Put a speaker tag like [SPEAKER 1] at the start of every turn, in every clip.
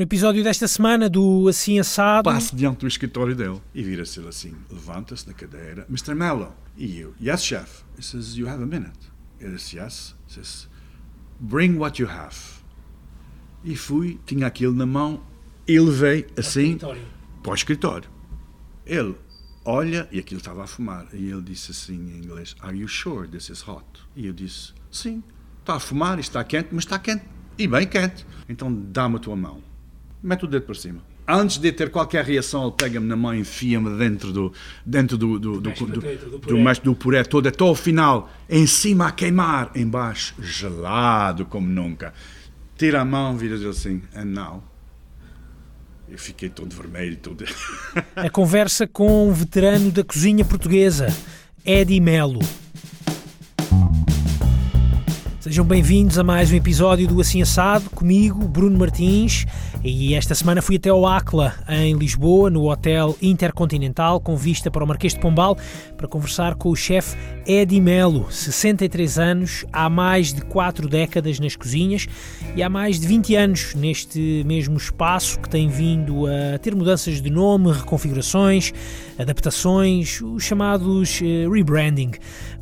[SPEAKER 1] No episódio desta semana do Assim Assado.
[SPEAKER 2] Passo diante do escritório dele e vira-se ele assim, levanta-se na cadeira, Mr. Mello. E eu, yes, chef. He says, you have a minute. Ele disse, yes. He says, bring what you have. E fui, tinha aquilo na mão, ele veio assim para o escritório. Ele olha e aquilo estava a fumar. E ele disse assim em inglês: Are you sure this is hot? E eu disse: Sim, está a fumar, está quente, mas está quente e bem quente. Então dá-me a tua mão. Mete o dedo para cima. Antes de ter qualquer reação, ele pega-me na mão e enfia-me dentro do dentro do do, do, do, do, do, do puré todo, até ao final, em cima a queimar, embaixo gelado como nunca. Tira a mão, vira-se assim, and now eu fiquei todo vermelho. Todo...
[SPEAKER 1] A conversa com um veterano da cozinha portuguesa, Eddie Melo. Sejam bem-vindos a mais um episódio do Assim Assado, comigo, Bruno Martins, e esta semana fui até ao Acla, em Lisboa, no Hotel Intercontinental, com vista para o Marquês de Pombal, para conversar com o chefe Eddie Melo, 63 anos, há mais de 4 décadas nas cozinhas e há mais de 20 anos neste mesmo espaço que tem vindo a ter mudanças de nome, reconfigurações, adaptações, os chamados eh, rebranding.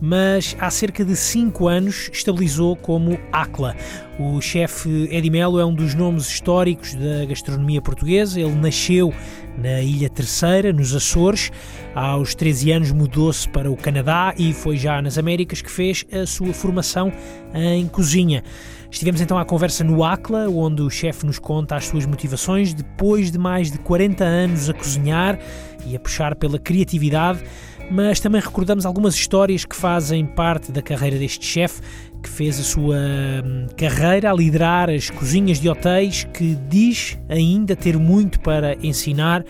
[SPEAKER 1] Mas há cerca de 5 anos estabilizou como Acla o chefe Eddie Melo é um dos nomes históricos da gastronomia portuguesa. Ele nasceu na Ilha Terceira, nos Açores. Aos 13 anos mudou-se para o Canadá e foi já nas Américas que fez a sua formação em cozinha. Estivemos então à conversa no ACLA, onde o chefe nos conta as suas motivações depois de mais de 40 anos a cozinhar e a puxar pela criatividade mas também recordamos algumas histórias que fazem parte da carreira deste chefe que fez a sua hum, carreira a liderar as cozinhas de hotéis, que diz ainda ter muito para ensinar,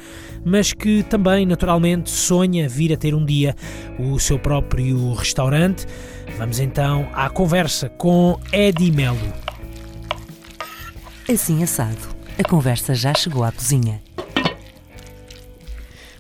[SPEAKER 1] mas que também naturalmente sonha vir a ter um dia o seu próprio restaurante. Vamos então à conversa com Eddie Melo.
[SPEAKER 3] Assim assado, a conversa já chegou à cozinha.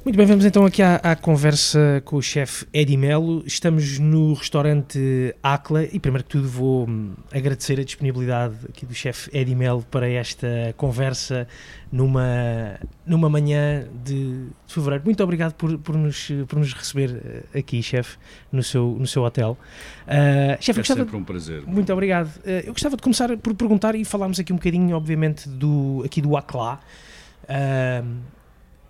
[SPEAKER 1] Muito bem, vamos então aqui à, à conversa com o chefe Eddie Melo. Estamos no restaurante Acla e primeiro que tudo vou hum, agradecer a disponibilidade aqui do chefe Eddie Melo para esta conversa numa, numa manhã de, de fevereiro. Muito obrigado por, por, nos, por nos receber eh, aqui, chefe, no seu, no seu hotel.
[SPEAKER 2] Uh, chefe, é gostava, sempre um prazer.
[SPEAKER 1] Muito obrigado. Uh, eu gostava de começar por perguntar e falarmos aqui um bocadinho, obviamente, do, aqui do Acla. Uh,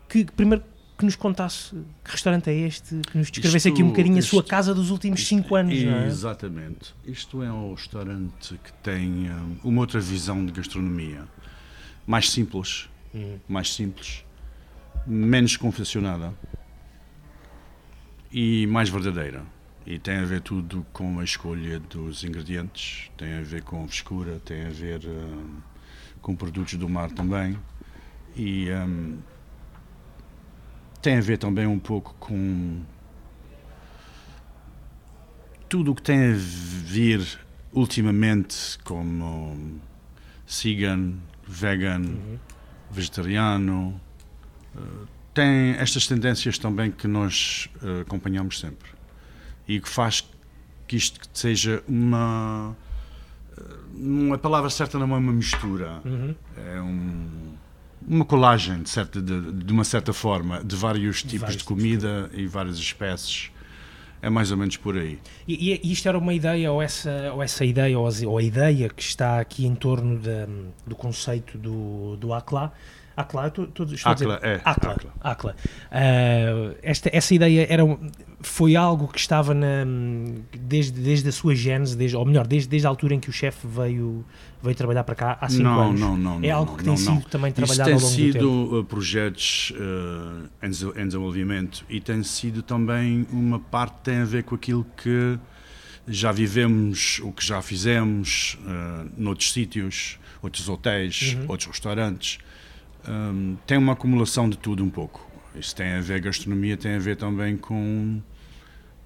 [SPEAKER 1] que primeiro que nos contasse que restaurante é este, que nos descrevesse isto, aqui um bocadinho isto, a sua casa dos últimos 5 anos. É?
[SPEAKER 2] Exatamente. Isto é um restaurante que tem um, uma outra visão de gastronomia. Mais simples, hum. mais simples, menos confeccionada e mais verdadeira. E tem a ver tudo com a escolha dos ingredientes, tem a ver com a frescura, tem a ver um, com produtos do mar também. E um, tem a ver também um pouco com tudo o que tem a vir ultimamente como vegan, vegan, uhum. vegetariano. Uh, tem estas tendências também que nós uh, acompanhamos sempre e que faz que isto seja uma. Uh, a palavra certa não é uma mistura, uhum. é um uma colagem, de, certa, de, de, uma certa forma, de vários tipos vários de comida tipos de... e várias espécies. É mais ou menos por aí.
[SPEAKER 1] E, e isto era uma ideia, ou essa, ou essa ideia, ou a, ideia que está aqui em torno de, do conceito do, do ACLA, ACLA, estou, estou
[SPEAKER 2] a dizer, é.
[SPEAKER 1] ACLA. ACLA. ACLA. Uh, esta, essa ideia era, foi algo que estava na, desde, desde a sua gênese, desde, ou melhor, desde, desde a altura em que o chefe veio, veio trabalhar para cá há 5 anos.
[SPEAKER 2] Não, não,
[SPEAKER 1] não. É algo que
[SPEAKER 2] não,
[SPEAKER 1] tem
[SPEAKER 2] não,
[SPEAKER 1] sido também trabalhado ao longo do
[SPEAKER 2] tempo. tem
[SPEAKER 1] sido
[SPEAKER 2] uh, projetos uh, em desenvolvimento e tem sido também uma parte que tem a ver com aquilo que já vivemos, o que já fizemos uh, noutros sítios, outros hotéis, uhum. outros restaurantes um, tem uma acumulação de tudo um pouco. Isso tem a ver, gastronomia tem a ver também com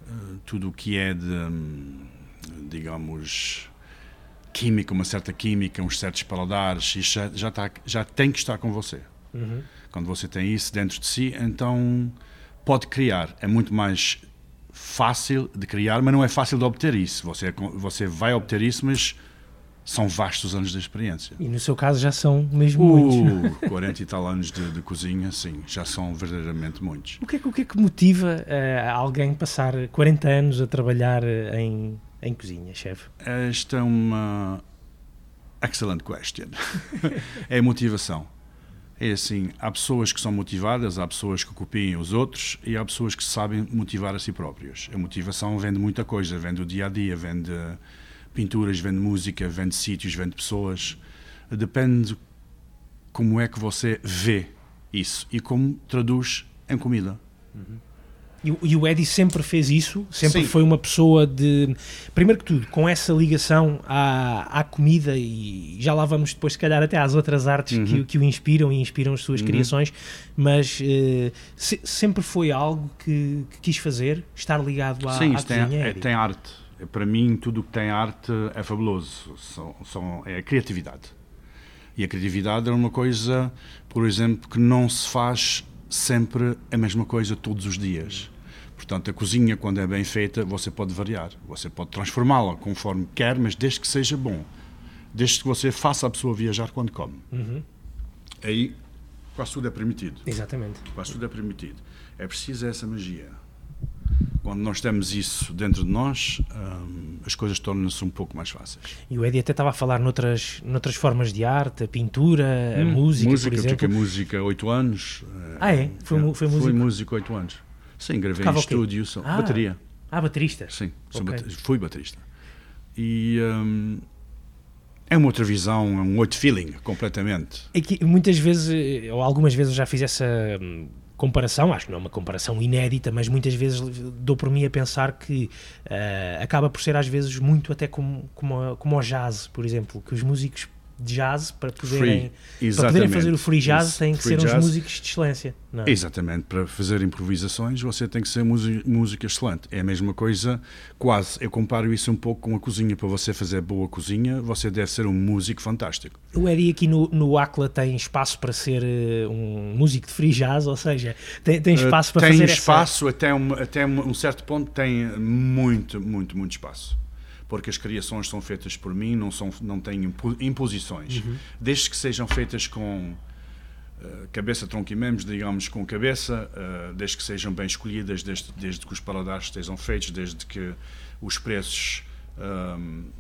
[SPEAKER 2] uh, tudo o que é de, um, digamos, química, uma certa química, uns certos paladares, isso já, já, tá, já tem que estar com você. Uhum. Quando você tem isso dentro de si, então pode criar. É muito mais fácil de criar, mas não é fácil de obter isso. Você, você vai obter isso, mas são vastos anos de experiência.
[SPEAKER 1] E no seu caso já são mesmo muitos.
[SPEAKER 2] Uh, 40 e tal anos de, de, cozinha, sim, já são verdadeiramente muitos.
[SPEAKER 1] O que é, o que, é que motiva uh, alguém passar 40 anos a trabalhar em, em cozinha, chefe?
[SPEAKER 2] Esta é uma excellent question. é a motivação. É assim, há pessoas que são motivadas, há pessoas que copiem os outros e há pessoas que sabem motivar a si próprios. A motivação vem de muita coisa, vem do dia a dia, vem de pinturas, vende música, vende sítios, vende pessoas. Depende como é que você vê isso e como traduz em comida.
[SPEAKER 1] Uhum. E, o Eddie sempre fez isso, sempre Sim. foi uma pessoa de. Primeiro que tudo, com essa ligação à, à comida, e já lá vamos depois, se calhar, até às outras artes uhum. que, que o inspiram e inspiram as suas uhum. criações, mas uh, se, sempre foi algo que, que, quis fazer, estar ligado à,
[SPEAKER 2] Sim,
[SPEAKER 1] à cozinha.
[SPEAKER 2] Tem, é, tem arte para mim, tudo o que tem arte é fabuloso. São, são, é a criatividade. E a criatividade é uma coisa, por exemplo, que não se faz sempre a mesma coisa todos os dias. Portanto, a cozinha, quando é bem feita, você pode variar. Você pode transformá-la conforme quer, mas desde que seja bom. Desde que você faça a pessoa viajar quando come. Uhum. Aí, quase tudo é permitido.
[SPEAKER 1] Exatamente.
[SPEAKER 2] Quase tudo é permitido. É preciso essa magia quando nós temos isso dentro de nós, um, as coisas tornam-se um pouco mais fáceis.
[SPEAKER 1] E o Eddie até estava a falar noutras, noutras formas de arte, a pintura, hum, a música,
[SPEAKER 2] música,
[SPEAKER 1] por exemplo.
[SPEAKER 2] Música, música há oito anos.
[SPEAKER 1] Ah, é? Foi, é, foi música?
[SPEAKER 2] Foi música oito anos. Sim, gravei Cava em estúdio, ah, bateria.
[SPEAKER 1] Ah, baterista?
[SPEAKER 2] Sim, okay. fui baterista. E... Um, é uma outra visão, é um outro feeling, completamente.
[SPEAKER 1] É que muitas vezes, ou algumas vezes eu já fiz essa hum, comparação, acho que não é uma comparação inédita, mas muitas vezes dou por mim a pensar que uh, acaba por ser às vezes muito até como, como, como o jazz, por exemplo, que os músicos jazz para poderem, para poderem fazer o free jazz têm que ser jazz. uns músicos de excelência.
[SPEAKER 2] É? Exatamente, para fazer improvisações você tem que ser música excelente. É a mesma coisa, quase. Eu comparo isso um pouco com a cozinha. Para você fazer boa cozinha, você deve ser um músico fantástico.
[SPEAKER 1] O Eri aqui no, no ACLA tem espaço para ser uh, um músico de free jazz, ou seja, tem, tem espaço uh, para
[SPEAKER 2] tem
[SPEAKER 1] fazer
[SPEAKER 2] Tem espaço, essa... até, um, até um certo ponto tem muito, muito, muito espaço porque as criações são feitas por mim, não, são, não têm imposições. Uhum. Desde que sejam feitas com uh, cabeça, tronco e membros, digamos, com cabeça, uh, desde que sejam bem escolhidas, desde, desde que os paladares estejam feitos, desde que os preços um,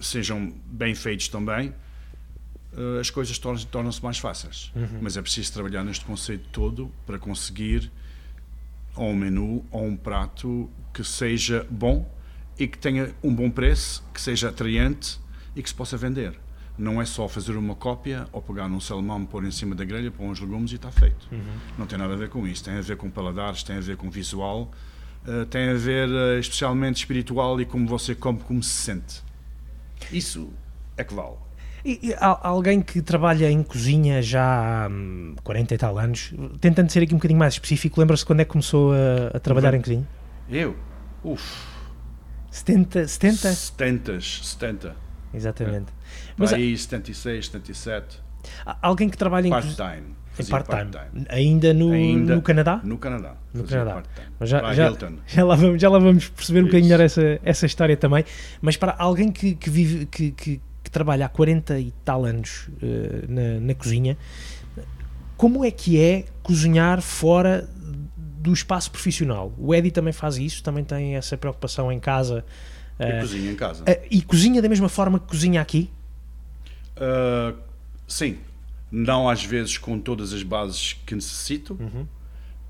[SPEAKER 2] sejam bem feitos também, uh, as coisas tornam-se tornam mais fáceis. Uhum. Mas é preciso trabalhar neste conceito todo para conseguir ou um menu ou um prato que seja bom e que tenha um bom preço, que seja atraente e que se possa vender. Não é só fazer uma cópia ou pegar num salmão, pôr em cima da grelha, pôr uns legumes e está feito. Uhum. Não tem nada a ver com isso. Tem a ver com paladares, tem a ver com visual, uh, tem a ver uh, especialmente espiritual e como você come, como se sente. Isso é que vale.
[SPEAKER 1] E, e, alguém que trabalha em cozinha já há 40 hum, e tal anos, tentando ser aqui um bocadinho mais específico, lembra-se quando é que começou a, a trabalhar em cozinha?
[SPEAKER 2] Eu? Uf,
[SPEAKER 1] 70? 70?
[SPEAKER 2] 70, 70.
[SPEAKER 1] Exatamente.
[SPEAKER 2] É. Mas aí 76, 77.
[SPEAKER 1] Alguém que trabalha em
[SPEAKER 2] part-time.
[SPEAKER 1] Em part-time. Part Ainda, no, Ainda no Canadá?
[SPEAKER 2] No Canadá.
[SPEAKER 1] No Canadá. Mas já, já, já, lá vamos, já lá vamos perceber um bocadinho melhor essa, essa história também. Mas para alguém que, que vive, que, que, que, trabalha há 40 e tal anos uh, na, na cozinha, como é que é cozinhar fora do espaço profissional. O Eddie também faz isso, também tem essa preocupação em casa.
[SPEAKER 2] E uh, cozinha em casa.
[SPEAKER 1] Uh, e cozinha da mesma forma que cozinha aqui?
[SPEAKER 2] Uh, sim. Não às vezes com todas as bases que necessito, uhum.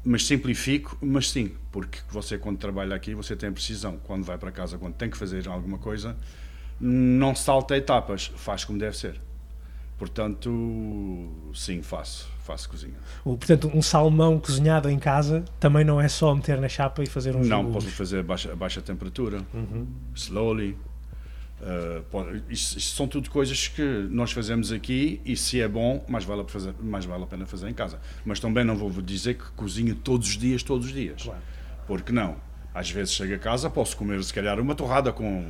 [SPEAKER 2] mas simplifico, mas sim, porque você quando trabalha aqui você tem precisão. Quando vai para casa, quando tem que fazer alguma coisa, não salta etapas, faz como deve ser. Portanto, sim, faço faço cozinha.
[SPEAKER 1] O, portanto, um salmão cozinhado em casa também não é só meter na chapa e fazer um
[SPEAKER 2] Não, posso fazer a baixa, a baixa temperatura, uhum. slowly. Uh, pode, isto, isto, são tudo coisas que nós fazemos aqui e se é bom, mais vale, fazer, mais vale a pena fazer em casa. Mas também não vou dizer que cozinho todos os dias, todos os dias. Claro. Porque não. Às vezes chego a casa, posso comer se calhar uma torrada com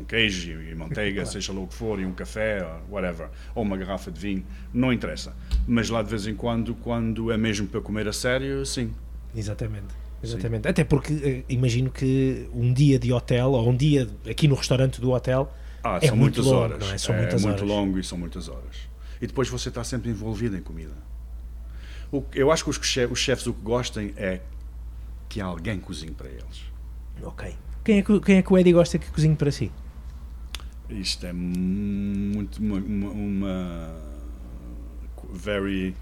[SPEAKER 2] com queijo e manteiga, seja lá o que for, e um café, whatever, ou uma garrafa de vinho, não interessa. Mas lá de vez em quando, quando é mesmo para comer a sério, sim.
[SPEAKER 1] Exatamente. Exatamente. Sim. Até porque uh, imagino que um dia de hotel, ou um dia aqui no restaurante do hotel,
[SPEAKER 2] Ah,
[SPEAKER 1] É
[SPEAKER 2] são
[SPEAKER 1] muito
[SPEAKER 2] muitas
[SPEAKER 1] longo,
[SPEAKER 2] horas.
[SPEAKER 1] não é? São muitas
[SPEAKER 2] muito
[SPEAKER 1] horas.
[SPEAKER 2] longo e são muitas horas. E depois você está sempre envolvido em comida. O eu acho que os, che- os chefes o que gostem é que alguém cozinhe para eles.
[SPEAKER 1] Ok. Quem é, que, quem é que o Eddie gosta que cozinhe para si?
[SPEAKER 2] Isto é muito uma, uma, very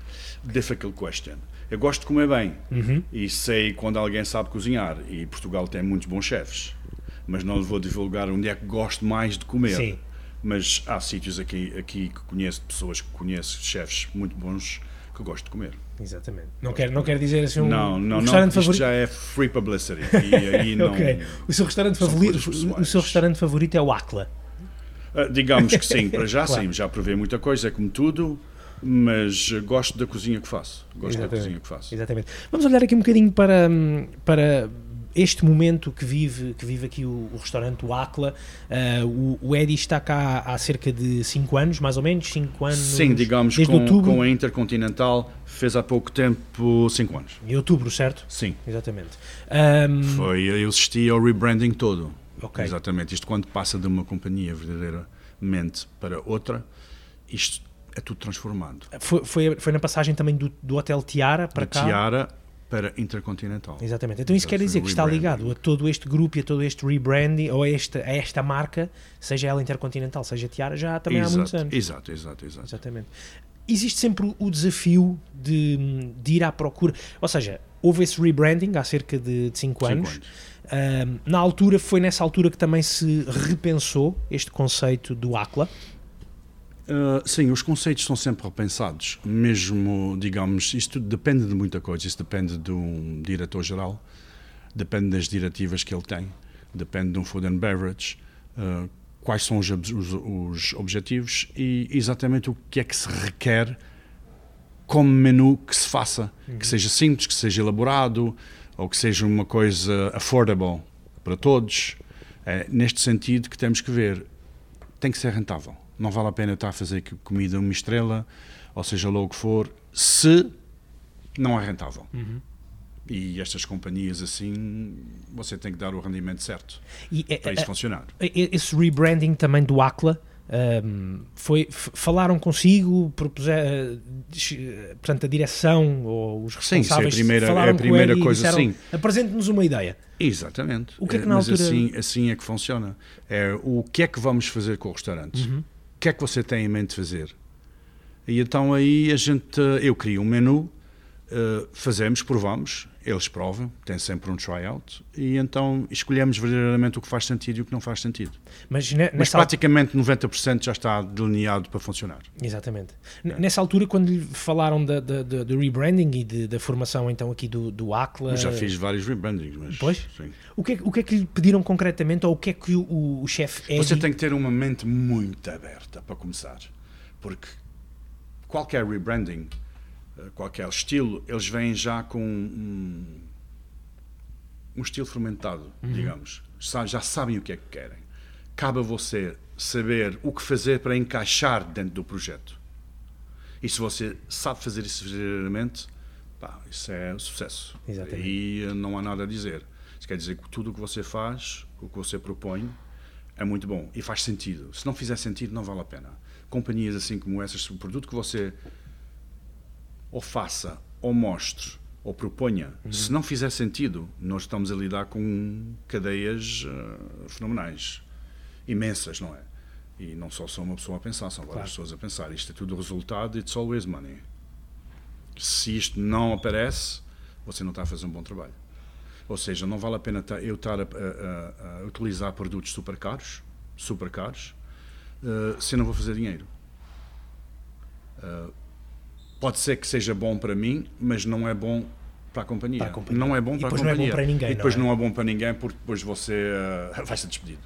[SPEAKER 2] difficult question. Eu gosto de comer bem
[SPEAKER 1] Uhum.
[SPEAKER 2] e sei quando alguém sabe cozinhar e Portugal tem muitos bons chefes, mas não vou divulgar onde é que gosto mais de comer.
[SPEAKER 1] Sim.
[SPEAKER 2] Mas há sítios aqui, aqui que conheço, pessoas que conheço, chefes muito bons que gosto de comer.
[SPEAKER 1] Exatamente. Não quer, não quer dizer assim um,
[SPEAKER 2] não,
[SPEAKER 1] um
[SPEAKER 2] não, não,
[SPEAKER 1] restaurante
[SPEAKER 2] isto
[SPEAKER 1] favorito.
[SPEAKER 2] já é free publicity e aí não.
[SPEAKER 1] Ok. O seu restaurante favorito, o seu restaurante favorito é o Acla.
[SPEAKER 2] Ah, digamos que sim, para já
[SPEAKER 1] Claro.
[SPEAKER 2] sim, já provei muita coisa, é como tudo, mas gosto da cozinha que faço. Gosto da
[SPEAKER 1] Exatamente.
[SPEAKER 2] cozinha que faço.
[SPEAKER 1] Exatamente. Vamos olhar aqui um bocadinho para, para este momento que vive, que vive aqui o, o restaurante, o Acla. Ah, o, o Eddie está cá há cerca de 5 anos, mais ou menos, 5 anos.
[SPEAKER 2] Sim, digamos,
[SPEAKER 1] desde
[SPEAKER 2] com,
[SPEAKER 1] outubro.
[SPEAKER 2] com a Intercontinental fez há pouco tempo 5 anos.
[SPEAKER 1] Em outubro, certo?
[SPEAKER 2] Sim.
[SPEAKER 1] Exatamente. Ahm,
[SPEAKER 2] Foi, eu assisti ao rebranding todo.
[SPEAKER 1] Ok.
[SPEAKER 2] Exatamente. Isto quando passa de uma companhia verdadeiramente para outra, isto é tudo transformado.
[SPEAKER 1] foi, foi, foi na passagem também do, do Hotel Tiara para cá.
[SPEAKER 2] Tiara para Intercontinental.
[SPEAKER 1] Exatamente. Então isso quer dizer que está ligado a todo este grupo e a todo este rebranding, ou a esta, a esta marca, seja ela Intercontinental, seja Tiara, já também há muitos
[SPEAKER 2] Exato,
[SPEAKER 1] anos.
[SPEAKER 2] Exato, exato, exato.
[SPEAKER 1] Exatamente. Existe sempre o desafio de, de ir à procura. Ou seja, houve esse rebranding há cerca de 5
[SPEAKER 2] Cinco
[SPEAKER 1] anos. Ahm, na altura, foi nessa altura que também se repensou este conceito do ACLA.
[SPEAKER 2] Uh, sim, os conceitos são sempre repensados, mesmo, digamos, isto depende de muita coisa, isso depende de um diretor-geral, depende das diretivas que ele tem, depende de um food and beverage, uh, quais são os, os- os objetivos e exatamente o que é que se requer como menu que se faça, que seja simples, que seja elaborado, ou que seja uma coisa affordable para todos. É neste sentido que temos que ver tem que ser rentável. Não vale a pena estar a fazer comida uma estrela, ou seja lá o que for, se não é rentável. E estas companhias assim, você tem que dar o rendimento certo
[SPEAKER 1] E é-
[SPEAKER 2] para isso funcionar.
[SPEAKER 1] E- Esse rebranding também do ACLA ahm, foi, falaram consigo, propuser, eh, dis- eh, portanto, a direção ou os
[SPEAKER 2] Sim, isso é a
[SPEAKER 1] responsáveis
[SPEAKER 2] primeira- é a
[SPEAKER 1] falaram com
[SPEAKER 2] primeira
[SPEAKER 1] ele e
[SPEAKER 2] coisa,
[SPEAKER 1] disseram,
[SPEAKER 2] sim.
[SPEAKER 1] Apresente-nos uma ideia.
[SPEAKER 2] Exatamente.
[SPEAKER 1] O que é que
[SPEAKER 2] Eh,
[SPEAKER 1] na
[SPEAKER 2] Mas
[SPEAKER 1] altura-
[SPEAKER 2] assim, assim é que funciona. É o que é que vamos fazer com o restaurante?
[SPEAKER 1] Uhum.
[SPEAKER 2] O que é que você tem em mente fazer? E então aí a gente, eu crio um menu, eh, fazemos, provamos, eles provam, tem sempre um tryout, e então escolhemos verdadeiramente o que faz sentido e o que não faz sentido.
[SPEAKER 1] Mas, ne-
[SPEAKER 2] Mas
[SPEAKER 1] al-
[SPEAKER 2] praticamente 90% já está delineado para funcionar.
[SPEAKER 1] Exatamente. N- Nessa altura, quando lhe falaram do rebranding e de- da formação então aqui do, do ACLA,
[SPEAKER 2] Eu já fiz vários rebrandings, mas
[SPEAKER 1] Pois.
[SPEAKER 2] sim.
[SPEAKER 1] o, que é, que- o que é que lhe pediram concretamente ou o que é que o, o, o chefe
[SPEAKER 2] Você
[SPEAKER 1] Eddie-
[SPEAKER 2] tem que ter uma mente muito aberta para começar, porque qualquer rebranding, qualquer estilo, eles vêm já com um, um estilo fermentado, digamos. Sa- Já sabem o que é que querem. Cabe a você saber o que fazer para encaixar dentro do projeto. E se você sabe fazer isso verdadeiramente, pá, isso é sucesso.
[SPEAKER 1] Exatamente.
[SPEAKER 2] E eh, não há nada a dizer. Isso quer dizer que tudo o que você faz, o que você propõe, é muito bom e faz sentido. Se não fizer sentido, não vale a pena. Companhias assim como essas, o produto que você ou faça, ou mostre, ou proponha, se não fizer sentido, nós estamos a lidar com cadeias eh, fenomenais, imensas, não é? E não só sou uma pessoa a pensar, são várias
[SPEAKER 1] Claro.
[SPEAKER 2] pessoas a pensar. Isto é tudo resultado, it's always money. Se isto não aparece, você não está a fazer um bom trabalho. Ou seja, não vale a pena eu estar a, a- a- utilizar produtos super caros, super caros, eh, se eu não vou fazer dinheiro. Eh, pode ser que seja bom para mim, mas não é bom para a companhia.
[SPEAKER 1] Para a companhia.
[SPEAKER 2] Não é bom
[SPEAKER 1] E
[SPEAKER 2] para a
[SPEAKER 1] depois não é bom
[SPEAKER 2] companhia.
[SPEAKER 1] para ninguém,
[SPEAKER 2] E depois
[SPEAKER 1] não é?
[SPEAKER 2] não é bom para ninguém porque depois você eh, vai ser despedido.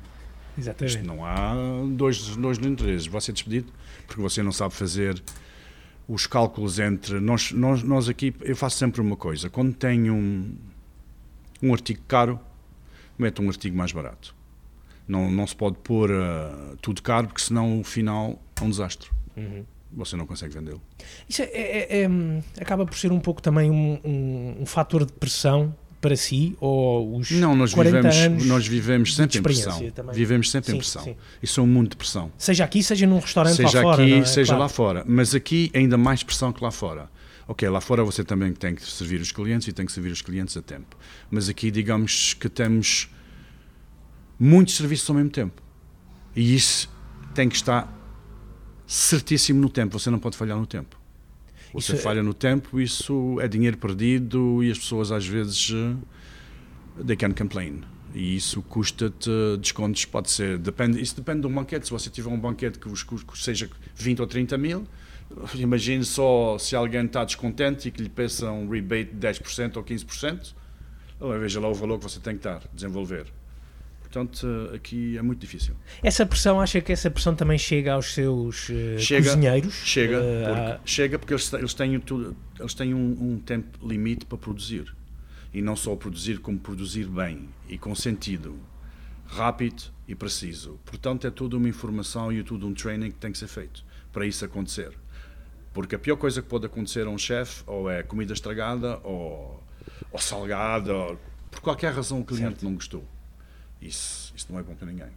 [SPEAKER 1] Exatamente.
[SPEAKER 2] Isto não há dois, dois interesses. Vai ser despedido porque você não sabe fazer os cálculos entre. Nós, nós, nós aqui, eu faço sempre uma coisa: quando tenho um, um artigo caro, meto um artigo mais barato. Não, não se pode pôr eh, tudo caro porque senão o final é um desastre.
[SPEAKER 1] Uhum.
[SPEAKER 2] Você não consegue vendê-lo.
[SPEAKER 1] Isso é- é- é- é, hum, acaba por ser um pouco também um, um, um fator de pressão para si ou os
[SPEAKER 2] Não, nós
[SPEAKER 1] 40
[SPEAKER 2] vivemos,
[SPEAKER 1] anos
[SPEAKER 2] nós vivemos sempre em pressão.
[SPEAKER 1] também?
[SPEAKER 2] Vivemos sempre
[SPEAKER 1] Sim,
[SPEAKER 2] em pressão.
[SPEAKER 1] sim.
[SPEAKER 2] Isso é um mundo de pressão.
[SPEAKER 1] Seja aqui, seja num restaurante
[SPEAKER 2] seja
[SPEAKER 1] lá fora.
[SPEAKER 2] aqui,
[SPEAKER 1] não é?
[SPEAKER 2] seja
[SPEAKER 1] Claro.
[SPEAKER 2] lá fora. Mas aqui ainda mais pressão que lá fora. Ok, lá fora você também tem que servir os clientes e tem que servir os clientes a tempo. Mas aqui, digamos que temos muitos serviços ao mesmo tempo. E isso tem que estar certíssimo no tempo. Você não pode falhar no tempo. Você
[SPEAKER 1] Isso é-
[SPEAKER 2] falha no tempo, isso é dinheiro perdido e as pessoas às vezes eh, they can complain. E isso custa-te descontos, pode ser, depende, isso depende de um banquete. Se você tiver um banquete que vos custe seja 20 ou 30 mil, imagine só se alguém está descontente e que lhe peça um rebate de 10% ou 15%, então, veja lá o valor que você tem que dar, desenvolver. Portanto, aqui é muito difícil.
[SPEAKER 1] Essa pressão, acha que essa pressão também chega aos seus eh,
[SPEAKER 2] Chega,
[SPEAKER 1] cozinheiros?
[SPEAKER 2] Chega,
[SPEAKER 1] Eh,
[SPEAKER 2] porque,
[SPEAKER 1] há-
[SPEAKER 2] chega porque eles, eles têm, tudo, eles têm um, um tempo limite para produzir. E não só produzir, como produzir bem e com sentido, rápido e preciso. Portanto, é toda uma informação e tudo um training que tem que ser feito para isso acontecer. Porque a pior coisa que pode acontecer a um chefe ou é comida estragada ou, ou salgada, ou, por qualquer razão o cliente não gostou. Isso, isso não é bom para ninguém.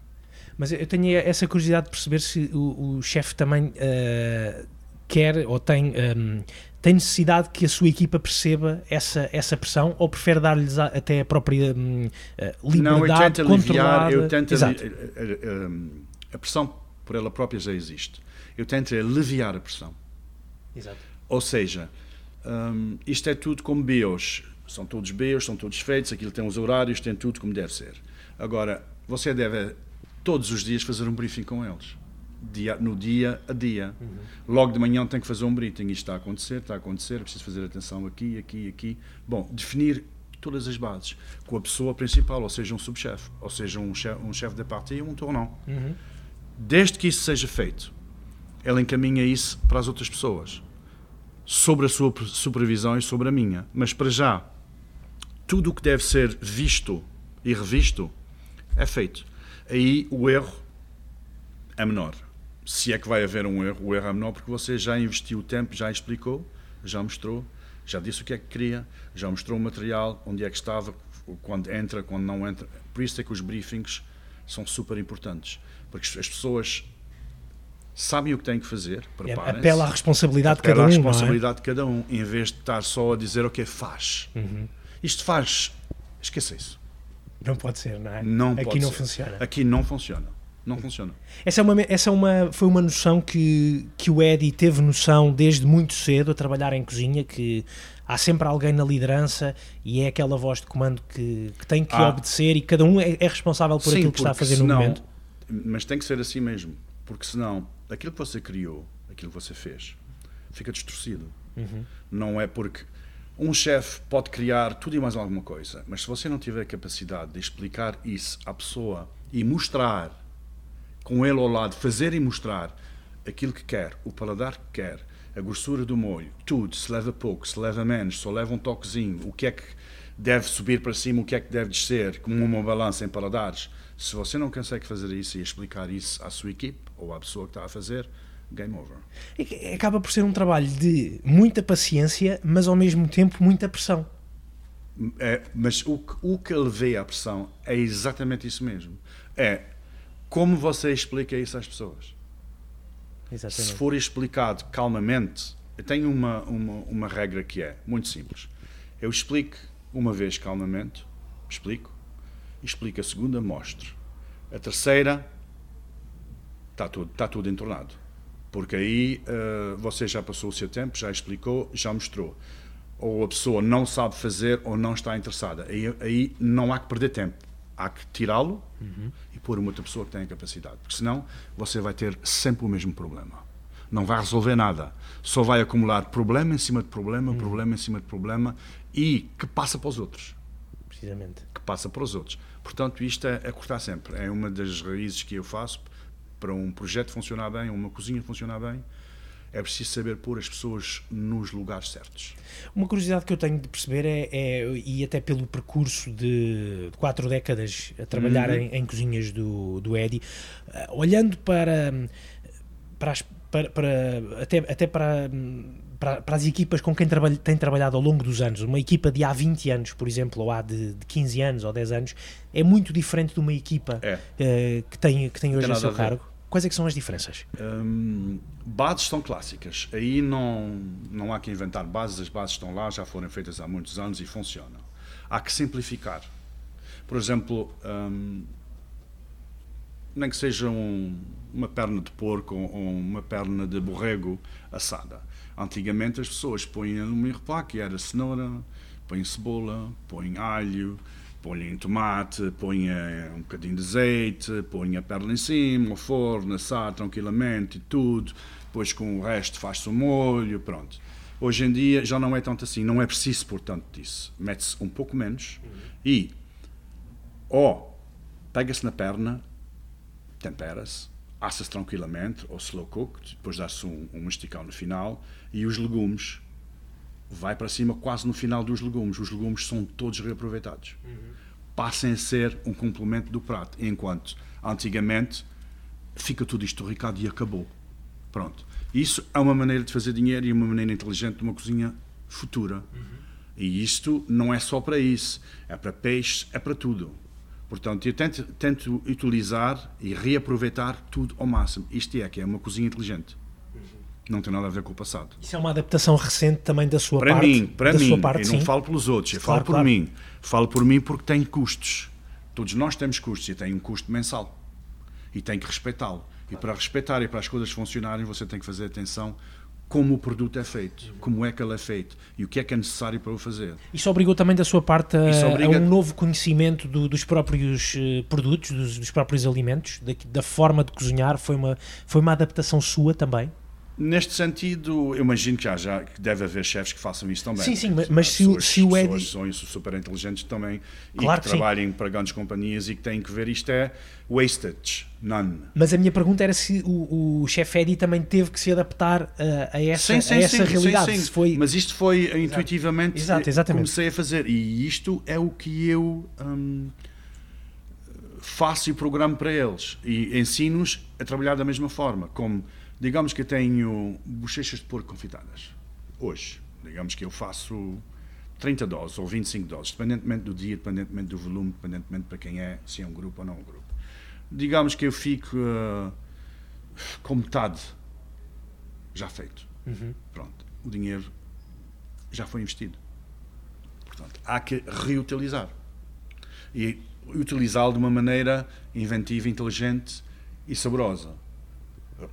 [SPEAKER 1] Mas eu tenho essa curiosidade de perceber se o, o chefe também eh, quer ou tem, ehm, tem necessidade que a sua equipa perceba essa, essa pressão ou prefere dar-lhes até a própria hum, eh,
[SPEAKER 2] Não, eu
[SPEAKER 1] liberdade
[SPEAKER 2] tento aliviar, eu tento
[SPEAKER 1] Exato.
[SPEAKER 2] a, a- a- a pressão por ela própria já existe. Eu tento aliviar a pressão.
[SPEAKER 1] Exato.
[SPEAKER 2] Ou seja, hum, isto é tudo como BIOS. São todos BIOS, são todos feitos, aquilo tem os horários, tem tudo como deve ser. Agora, você deve todos os dias fazer um briefing com eles. Dia, no dia a dia. Logo de manhã tem que fazer um briefing. Isto está a acontecer, está a acontecer, preciso fazer atenção aqui, aqui, aqui. Bom, definir todas as bases com a pessoa principal, ou seja, um subchefe, ou seja, um chefe, um chefe de partie ou um tornão.
[SPEAKER 1] Uhum.
[SPEAKER 2] Desde que isso seja feito, ele encaminha isso para as outras pessoas, sobre a sua supervisão e sobre a minha. Mas para já, tudo o que deve ser visto e revisto é feito. Aí o erro é menor. Se é que vai haver um erro, o erro é menor porque você já investiu o tempo, já explicou, já mostrou, já disse o que é que queria, já mostrou o material, onde é que estava, quando entra, quando não entra. Por isso é que os briefings são super importantes, porque as pessoas sabem o que têm que fazer, preparem
[SPEAKER 1] Apela à responsabilidade de cada
[SPEAKER 2] Apela
[SPEAKER 1] um.
[SPEAKER 2] à
[SPEAKER 1] não é?
[SPEAKER 2] responsabilidade de cada um, em vez de estar só a dizer o que faz.
[SPEAKER 1] Uhum.
[SPEAKER 2] Isto faz, esqueça isso.
[SPEAKER 1] Não pode ser, não é?
[SPEAKER 2] Não
[SPEAKER 1] Aqui não
[SPEAKER 2] ser.
[SPEAKER 1] funciona.
[SPEAKER 2] Aqui não funciona. Não funciona.
[SPEAKER 1] Essa, é uma, essa é uma, foi uma noção que, que o Eddie teve noção desde muito cedo a trabalhar em cozinha, que há sempre alguém na liderança e é aquela voz de comando que, que tem que
[SPEAKER 2] Ah.
[SPEAKER 1] obedecer e cada um é, é responsável por
[SPEAKER 2] Sim,
[SPEAKER 1] aquilo que está a fazer
[SPEAKER 2] senão-
[SPEAKER 1] no momento.
[SPEAKER 2] Mas tem que ser assim mesmo. Porque senão, aquilo que você criou, aquilo que você fez, fica distorcido.
[SPEAKER 1] Uhum.
[SPEAKER 2] Não é porque um chefe pode criar tudo e mais alguma coisa, mas se você não tiver a capacidade de explicar isso à pessoa e mostrar com ele ao lado, fazer e mostrar aquilo que quer, o paladar que quer, a grossura do molho, tudo, se leva pouco, se leva menos, só leva um toquezinho, o que é que deve subir para cima, o que é que deve descer, como uma balança em paladares. Se você não consegue fazer isso e explicar isso à sua equipe ou à pessoa que está a fazer, game over.
[SPEAKER 1] É Acaba por ser um trabalho de muita paciência, mas ao mesmo tempo muita pressão.
[SPEAKER 2] É, mas o que, o que vê à pressão é exatamente isso mesmo. É como você explica isso às pessoas. Se
[SPEAKER 1] Exatamente.
[SPEAKER 2] for explicado calmamente, eu tenho uma, uma, uma regra que é muito simples. Eu explico uma vez calmamente, explico, explico a segunda, mostro. A terceira, está tudo, está tudo entornado. Porque aí eh, você já passou o seu tempo, já explicou, já mostrou. Ou a pessoa não sabe fazer ou não está interessada. Aí, aí não há que perder tempo. Há que tirá-lo e pôr uma outra pessoa que tenha capacidade. Porque senão você vai ter sempre o mesmo problema. Não vai resolver nada. Só vai acumular problema em cima de problema, problema em cima de problema e que passa para os outros
[SPEAKER 1] Precisamente.
[SPEAKER 2] que passa para os outros. Portanto, isto é, é cortar sempre. É uma das raízes que eu faço para um projeto funcionar bem, uma cozinha funcionar bem. É preciso saber pôr as pessoas nos lugares certos.
[SPEAKER 1] Uma curiosidade que eu tenho de perceber é, é- e até pelo percurso de quatro décadas a trabalhar
[SPEAKER 2] Uhum.
[SPEAKER 1] em, em cozinhas do, do Eddie, eh, olhando para para, as, para, para, até, até para, para, para, as equipas com quem trabalha, tem trabalhado ao longo dos anos, uma equipa de há 20 anos, por exemplo, ou há de, de 15 anos ou 10 anos, é muito diferente de uma equipa é. uh, que, tem, que tem hoje a seu cargo. Quais é que são as diferenças?
[SPEAKER 2] Um, bases são clássicas. Aí não, não há que inventar bases, as bases estão lá, já foram feitas há muitos anos e funcionam. Há que simplificar. Por exemplo, um, nem que seja um, uma perna de porco ou uma perna de borrego assada. Antigamente as pessoas punham no que era cenoura, põem cebola, põem alho, põem tomate, põem um bocadinho de azeite, põem a perna em cima, o forno, assar tranquilamente e tudo. Depois com o resto faz-se o molho, pronto. Hoje em dia já não é tanto assim, não é preciso por tanto disso. Mete-se um pouco menos uhum. e ou pega-se na perna tempera-se, assa-se tranquilamente, ou slow cooked, depois dá-se um, um esticão no final, e os legumes, vai para cima quase no final dos legumes. Os legumes são todos reaproveitados. Uhum. Passem a ser um complemento do prato, enquanto antigamente fica tudo estorricado e acabou. Pronto. Isso é uma maneira de fazer dinheiro e uma maneira inteligente de uma cozinha futura. Uhum. E isto não é só para isso. É para peixe, é para tudo. Portanto, eu tento, tento utilizar e reaproveitar tudo ao máximo. Isto é que é uma cozinha inteligente. Não tem nada a ver com o passado.
[SPEAKER 1] Isso é uma adaptação recente também da sua
[SPEAKER 2] para
[SPEAKER 1] parte?
[SPEAKER 2] Mim, para mim, parte, eu não falo pelos outros, eu claro, falo por claro. mim. Falo por mim porque tem custos. Todos nós temos custos e tem um custo mensal. E tem que respeitá-lo. E para respeitar e para as coisas funcionarem, você tem que fazer atenção como o produto é feito, como é que ele é feito e o que é que é necessário para o fazer.
[SPEAKER 1] Isso obrigou também da sua parte a, obriga... a um novo conhecimento do, dos próprios uh, produtos, dos, dos, próprios alimentos, da, da, forma de cozinhar, foi uma, foi uma adaptação sua também?
[SPEAKER 2] Neste sentido, eu imagino que já que deve haver chefes que façam isso também.
[SPEAKER 1] Sim, sim, mas, mas se, pessoas, se o Eddie...
[SPEAKER 2] são super inteligentes também claro e que, que trabalhem para grandes companhias e que têm que ver isto é wastage, none.
[SPEAKER 1] Mas a minha pergunta era se o, o chefe Eddie também teve que se adaptar a, a essa, sim, sim, a essa sim, realidade. Sim,
[SPEAKER 2] foi... Mas isto foi Exato. intuitivamente Exato, exatamente. comecei a fazer e isto é o que eu hum, faço e programo para eles e ensino-os a trabalhar da mesma forma, como Digamos que eu tenho bochechas de porco confitadas. Hoje, digamos que eu faço 30 doses ou 25 doses, dependentemente do dia, dependentemente do volume, dependentemente para quem é, se é um grupo ou não um grupo. Digamos que eu fico uh, com metade já feito. Uhum. Pronto. O dinheiro já foi investido. Portanto, há que reutilizar. E utilizá-lo de uma maneira inventiva, inteligente e saborosa.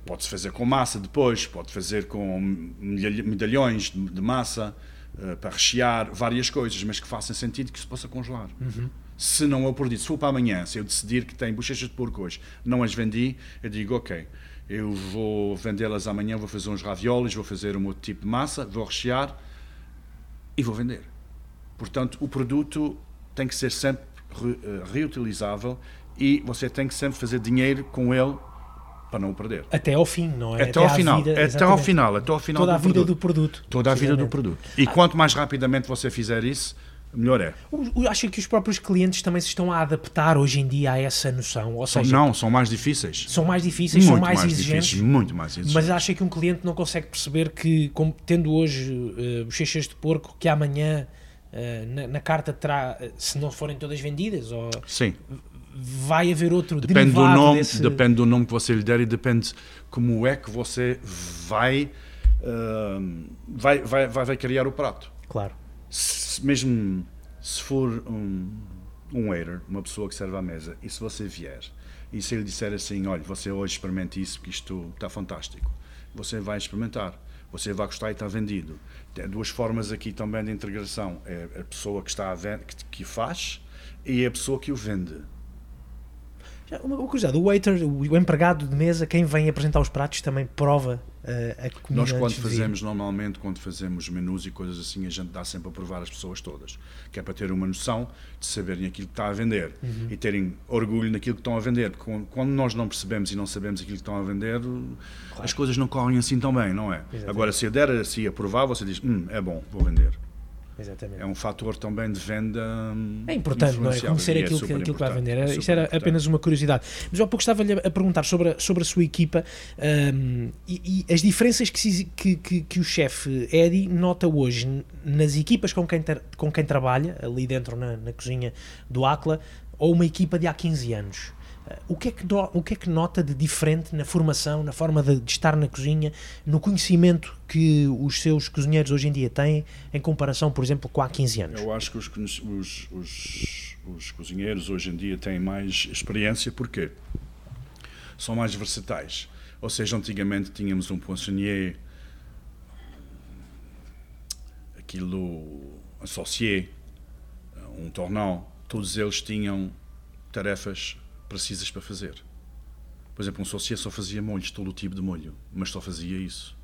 [SPEAKER 2] Pode-se fazer com massa depois, pode fazer com medalhões de massa uh, para rechear várias coisas, mas que façam sentido que se possa congelar. Uhum. Se não eu por se for para amanhã, se eu decidir que tem bochechas de porco hoje, não as vendi, eu digo, ok, eu vou vendê-las amanhã, vou fazer uns raviolis, vou fazer um outro tipo de massa, vou rechear e vou vender. Portanto, o produto tem que ser sempre eh, reutilizável e você tem que sempre fazer dinheiro com ele para não o perder.
[SPEAKER 1] Até ao fim, não é?
[SPEAKER 2] Até, até ao final, vida, até ao final, até ao final
[SPEAKER 1] Toda
[SPEAKER 2] do
[SPEAKER 1] a vida produto. do produto.
[SPEAKER 2] Toda a vida do produto. E ah. quanto mais rapidamente você fizer isso, melhor é.
[SPEAKER 1] Acho que os próprios clientes também se estão a adaptar hoje em dia a essa noção. Ou seja,
[SPEAKER 2] não, são mais difíceis.
[SPEAKER 1] São mais difíceis, muito são mais, mais exigentes. Difíceis,
[SPEAKER 2] muito mais exigentes.
[SPEAKER 1] Mas acha que um cliente não consegue perceber que, como, tendo hoje uh, bochechas de porco, que amanhã uh, na, na, carta terá, se não forem todas vendidas, ou
[SPEAKER 2] Sim
[SPEAKER 1] vai haver outro
[SPEAKER 2] depende
[SPEAKER 1] do
[SPEAKER 2] nome
[SPEAKER 1] desse...
[SPEAKER 2] depende do nome que você lhe der e depende como é que você vai uh, vai, vai, vai, criar o prato.
[SPEAKER 1] Claro.
[SPEAKER 2] Se, mesmo se for um, um waiter uma pessoa que serve à mesa e se você vier e se ele disser assim olha você hoje experimente isso porque isto está fantástico. Você vai experimentar. Você vai gostar e está vendido. Tem duas formas aqui também de integração. É a pessoa que está a que, que faz e a pessoa que o vende
[SPEAKER 1] uma curiosidade, o waiter, o empregado de mesa, quem vem apresentar os pratos também prova uh, a comida
[SPEAKER 2] Nós quando fazemos, normalmente, quando fazemos menus e coisas assim, a gente dá sempre a provar as pessoas todas, que é para ter uma noção de saberem aquilo que está a vender uhum. e terem orgulho naquilo que estão a vender, porque quando nós não percebemos e não sabemos aquilo que estão a vender, claro. as coisas não correm assim tão bem, não é? Exatamente. Agora, se eu der assim a provar, você diz, hum, é bom, vou vender.
[SPEAKER 1] Exatamente.
[SPEAKER 2] É um fator também de venda. hum,
[SPEAKER 1] É importante, não é? Conhecer
[SPEAKER 2] é
[SPEAKER 1] aquilo, que,
[SPEAKER 2] super
[SPEAKER 1] aquilo que vai vender.
[SPEAKER 2] É
[SPEAKER 1] Isto era
[SPEAKER 2] importante.
[SPEAKER 1] apenas uma curiosidade. Mas há pouco estava-lhe a perguntar sobre a, sobre a sua equipa hum, e, e as diferenças que, se- que, que, que o chefe Eddie nota hoje nas equipas com quem, tra- com quem trabalha, ali dentro na, na cozinha do Acla, ou uma equipa de há 15 anos. Uh, O que, é que no- o que é que nota de diferente na formação, na forma de, de estar na cozinha, no conhecimento que os seus cozinheiros hoje em dia têm em comparação, por exemplo, com há 15 anos?
[SPEAKER 2] Eu acho que os, os, os, os cozinheiros hoje em dia têm mais experiência porque são mais versatais. Ou seja, antigamente tínhamos um poissonnier, aquilo associé, um tornão, todos eles tinham tarefas precisas para fazer. Por exemplo, um associé só fazia molhos, todo o tipo de molho, mas só fazia isso.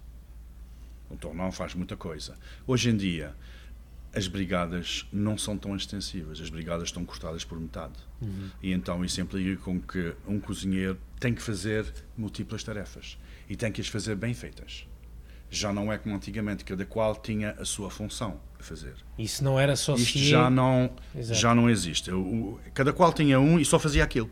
[SPEAKER 2] Um tornão faz muita coisa. Hoje em dia, as brigadas não são tão extensivas, as brigadas estão cortadas por metade. E então isso implica com que um cozinheiro tem que fazer múltiplas tarefas e tem que as fazer bem feitas. Já não é como antigamente, cada qual tinha a sua função a fazer.
[SPEAKER 1] Isso não era só
[SPEAKER 2] Isto
[SPEAKER 1] se-
[SPEAKER 2] já não,
[SPEAKER 1] Exato.
[SPEAKER 2] já não existe. Cada qual tinha um e só fazia aquilo.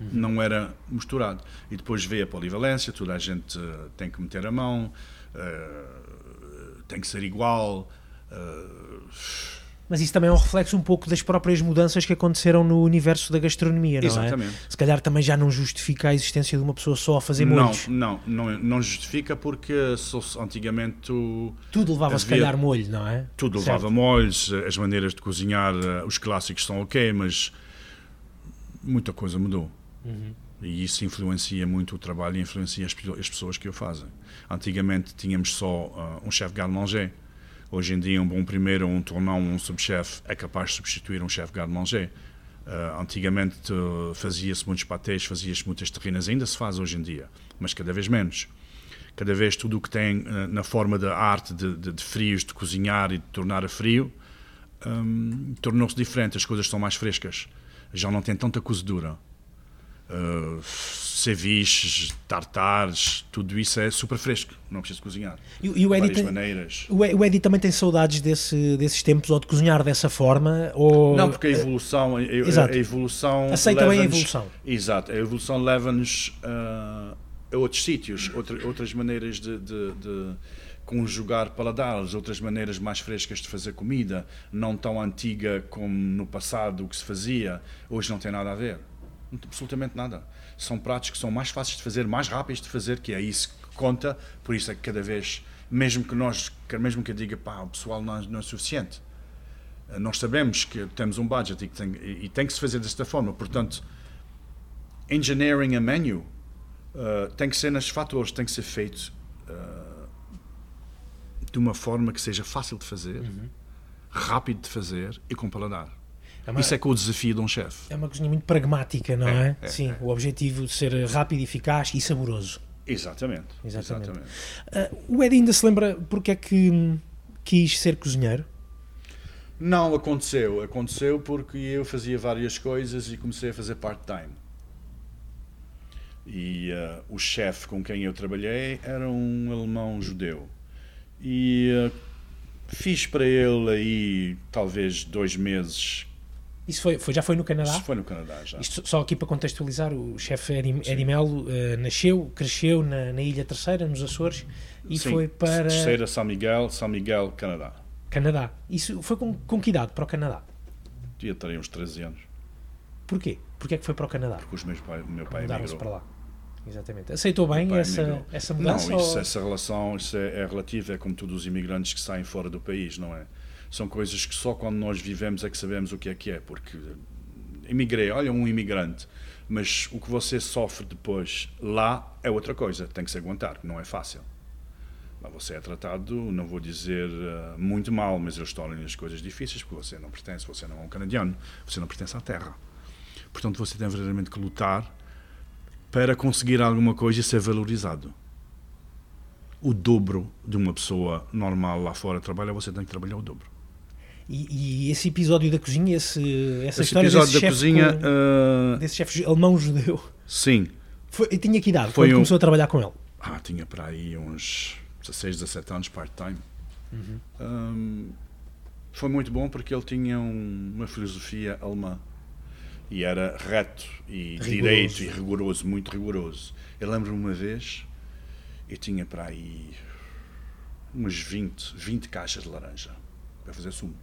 [SPEAKER 1] Uhum.
[SPEAKER 2] Não era misturado. E depois vê a polivalência, toda a gente eh, tem que meter a mão, eh, tem que ser igual. eh,
[SPEAKER 1] Mas isso também é um reflexo um pouco das próprias mudanças que aconteceram no universo da gastronomia, não
[SPEAKER 2] Exatamente.
[SPEAKER 1] é? Se calhar também já não justifica a existência de uma pessoa só a fazer
[SPEAKER 2] não,
[SPEAKER 1] molhos.
[SPEAKER 2] não, não, não justifica porque se- antigamente
[SPEAKER 1] Tudo levava se
[SPEAKER 2] Havia-
[SPEAKER 1] calhar molho, não é?
[SPEAKER 2] tudo
[SPEAKER 1] Certo.
[SPEAKER 2] levava molhos, as maneiras de cozinhar, os clássicos são ok, mas muita coisa mudou.
[SPEAKER 1] Uhum.
[SPEAKER 2] E isso influencia muito o trabalho e influencia as, as pessoas que o fazem. Antigamente tínhamos só ah, um chefe garde-manger. Hoje em dia, um bom primeiro, um tornão, um subchefe é capaz de substituir um chefe garde-manger. Ah, antigamente ah, fazia-se muitos patês, fazia-se muitas terrinas, ainda se faz hoje em dia, mas cada vez menos. Cada vez tudo o que tem ah, na forma da arte de, de, de frios, de cozinhar e de tornar a frio, hum, tornou-se diferente. As coisas são mais frescas. Já não tem tanta cozedura. Uh, ceviches, tartares, tudo isso é super fresco, não precisa cozinhar.
[SPEAKER 1] E, e o Eddie tem-
[SPEAKER 2] maneiras.
[SPEAKER 1] o Eddie também tem saudades desse, desses tempos ou de cozinhar dessa forma? Ou...
[SPEAKER 2] Não, porque a evolução, a, a-
[SPEAKER 1] Exato.
[SPEAKER 2] a evolução
[SPEAKER 1] Aceita bem a evolução.
[SPEAKER 2] Exato, a evolução leva-nos uh, a outros sítios, outra- outras maneiras de, de- de conjugar paladares, outras maneiras mais frescas de fazer comida, não tão antiga como no passado o que se fazia, hoje não tem nada a ver. Absolutamente nada. São pratos que são mais fáceis de fazer, mais rápidos de fazer, que é isso que conta, por isso é que cada vez, mesmo que nós, mesmo que eu diga, pá, o pessoal não é- não é suficiente, nós sabemos que temos um budget e, tem, e- tem que se fazer desta forma. Portanto, engineering a menu uh, tem que ser nos fatores, tem que ser feito uh, de uma forma que seja fácil de fazer, rápido de fazer e com paladar.
[SPEAKER 1] É uma,
[SPEAKER 2] Isso é que é o desafio de um chefe.
[SPEAKER 1] é uma cozinha muito pragmática, não é?
[SPEAKER 2] É, é,
[SPEAKER 1] Sim,
[SPEAKER 2] é.
[SPEAKER 1] o objetivo de ser rápido, eficaz e saboroso.
[SPEAKER 2] Exatamente.
[SPEAKER 1] Exatamente.
[SPEAKER 2] Exatamente.
[SPEAKER 1] Ah, o Eddie ainda se lembra porque é que quis ser cozinheiro?
[SPEAKER 2] Não aconteceu. Aconteceu porque eu fazia várias coisas e comecei a fazer part-time. E eh, o chefe com quem eu trabalhei era um alemão judeu. E eh, fiz para ele aí talvez dois meses.
[SPEAKER 1] Isso foi, foi- já foi no Canadá?
[SPEAKER 2] Isso foi no Canadá já.
[SPEAKER 1] Isto só aqui para contextualizar, o chefe Eddie, Eddie Melo eh, nasceu, cresceu na, na Ilha Terceira, nos Açores, e
[SPEAKER 2] Sim,
[SPEAKER 1] foi para
[SPEAKER 2] Terceira São Miguel, São Miguel, Canadá.
[SPEAKER 1] Canadá. Isso foi com, com que idade para o Canadá?
[SPEAKER 2] Devia ter aí uns 13 anos.
[SPEAKER 1] Porquê? Porquê é que foi para o Canadá?
[SPEAKER 2] Porque os meus pai, meu pai
[SPEAKER 1] Mudaram-se para lá. Exatamente. Aceitou bem essa,
[SPEAKER 2] emigrou.
[SPEAKER 1] essa mudança?
[SPEAKER 2] Não, isso,
[SPEAKER 1] ou-
[SPEAKER 2] essa relação isso é, é relativa, é como todos os imigrantes que saem fora do país, não é? São coisas que só quando nós vivemos é que sabemos o que é que é, porque imigrei, olha um imigrante, mas o que você sofre depois lá é outra coisa, tem que se aguentar, não é fácil. Mas você é tratado, não vou dizer eh, muito mal, mas eles tornam as coisas difíceis, porque você não pertence, você não é um canadiano, você não pertence à terra. Portanto, você tem verdadeiramente que lutar para conseguir alguma coisa e ser valorizado. O dobro de uma pessoa normal lá fora trabalha, você tem que trabalhar o dobro.
[SPEAKER 1] E, e esse episódio da cozinha, esse, essa
[SPEAKER 2] Esse
[SPEAKER 1] história
[SPEAKER 2] episódio
[SPEAKER 1] desse
[SPEAKER 2] da cozinha,
[SPEAKER 1] com-
[SPEAKER 2] ah,
[SPEAKER 1] desse chefe alemão judeu,
[SPEAKER 2] sim.
[SPEAKER 1] foi, e tinha que idade
[SPEAKER 2] Foi
[SPEAKER 1] quando
[SPEAKER 2] um-
[SPEAKER 1] começou a trabalhar com ele?
[SPEAKER 2] Ah, tinha para aí uns 16, 17 anos part-time.
[SPEAKER 1] Uhum.
[SPEAKER 2] Ahm, foi muito bom porque ele tinha um, uma filosofia alemã e era reto e
[SPEAKER 1] Rigoroso.
[SPEAKER 2] direito e rigoroso, muito rigoroso. Eu lembro-me uma vez, eu tinha para aí umas 20, 20 caixas de laranja para fazer sumo.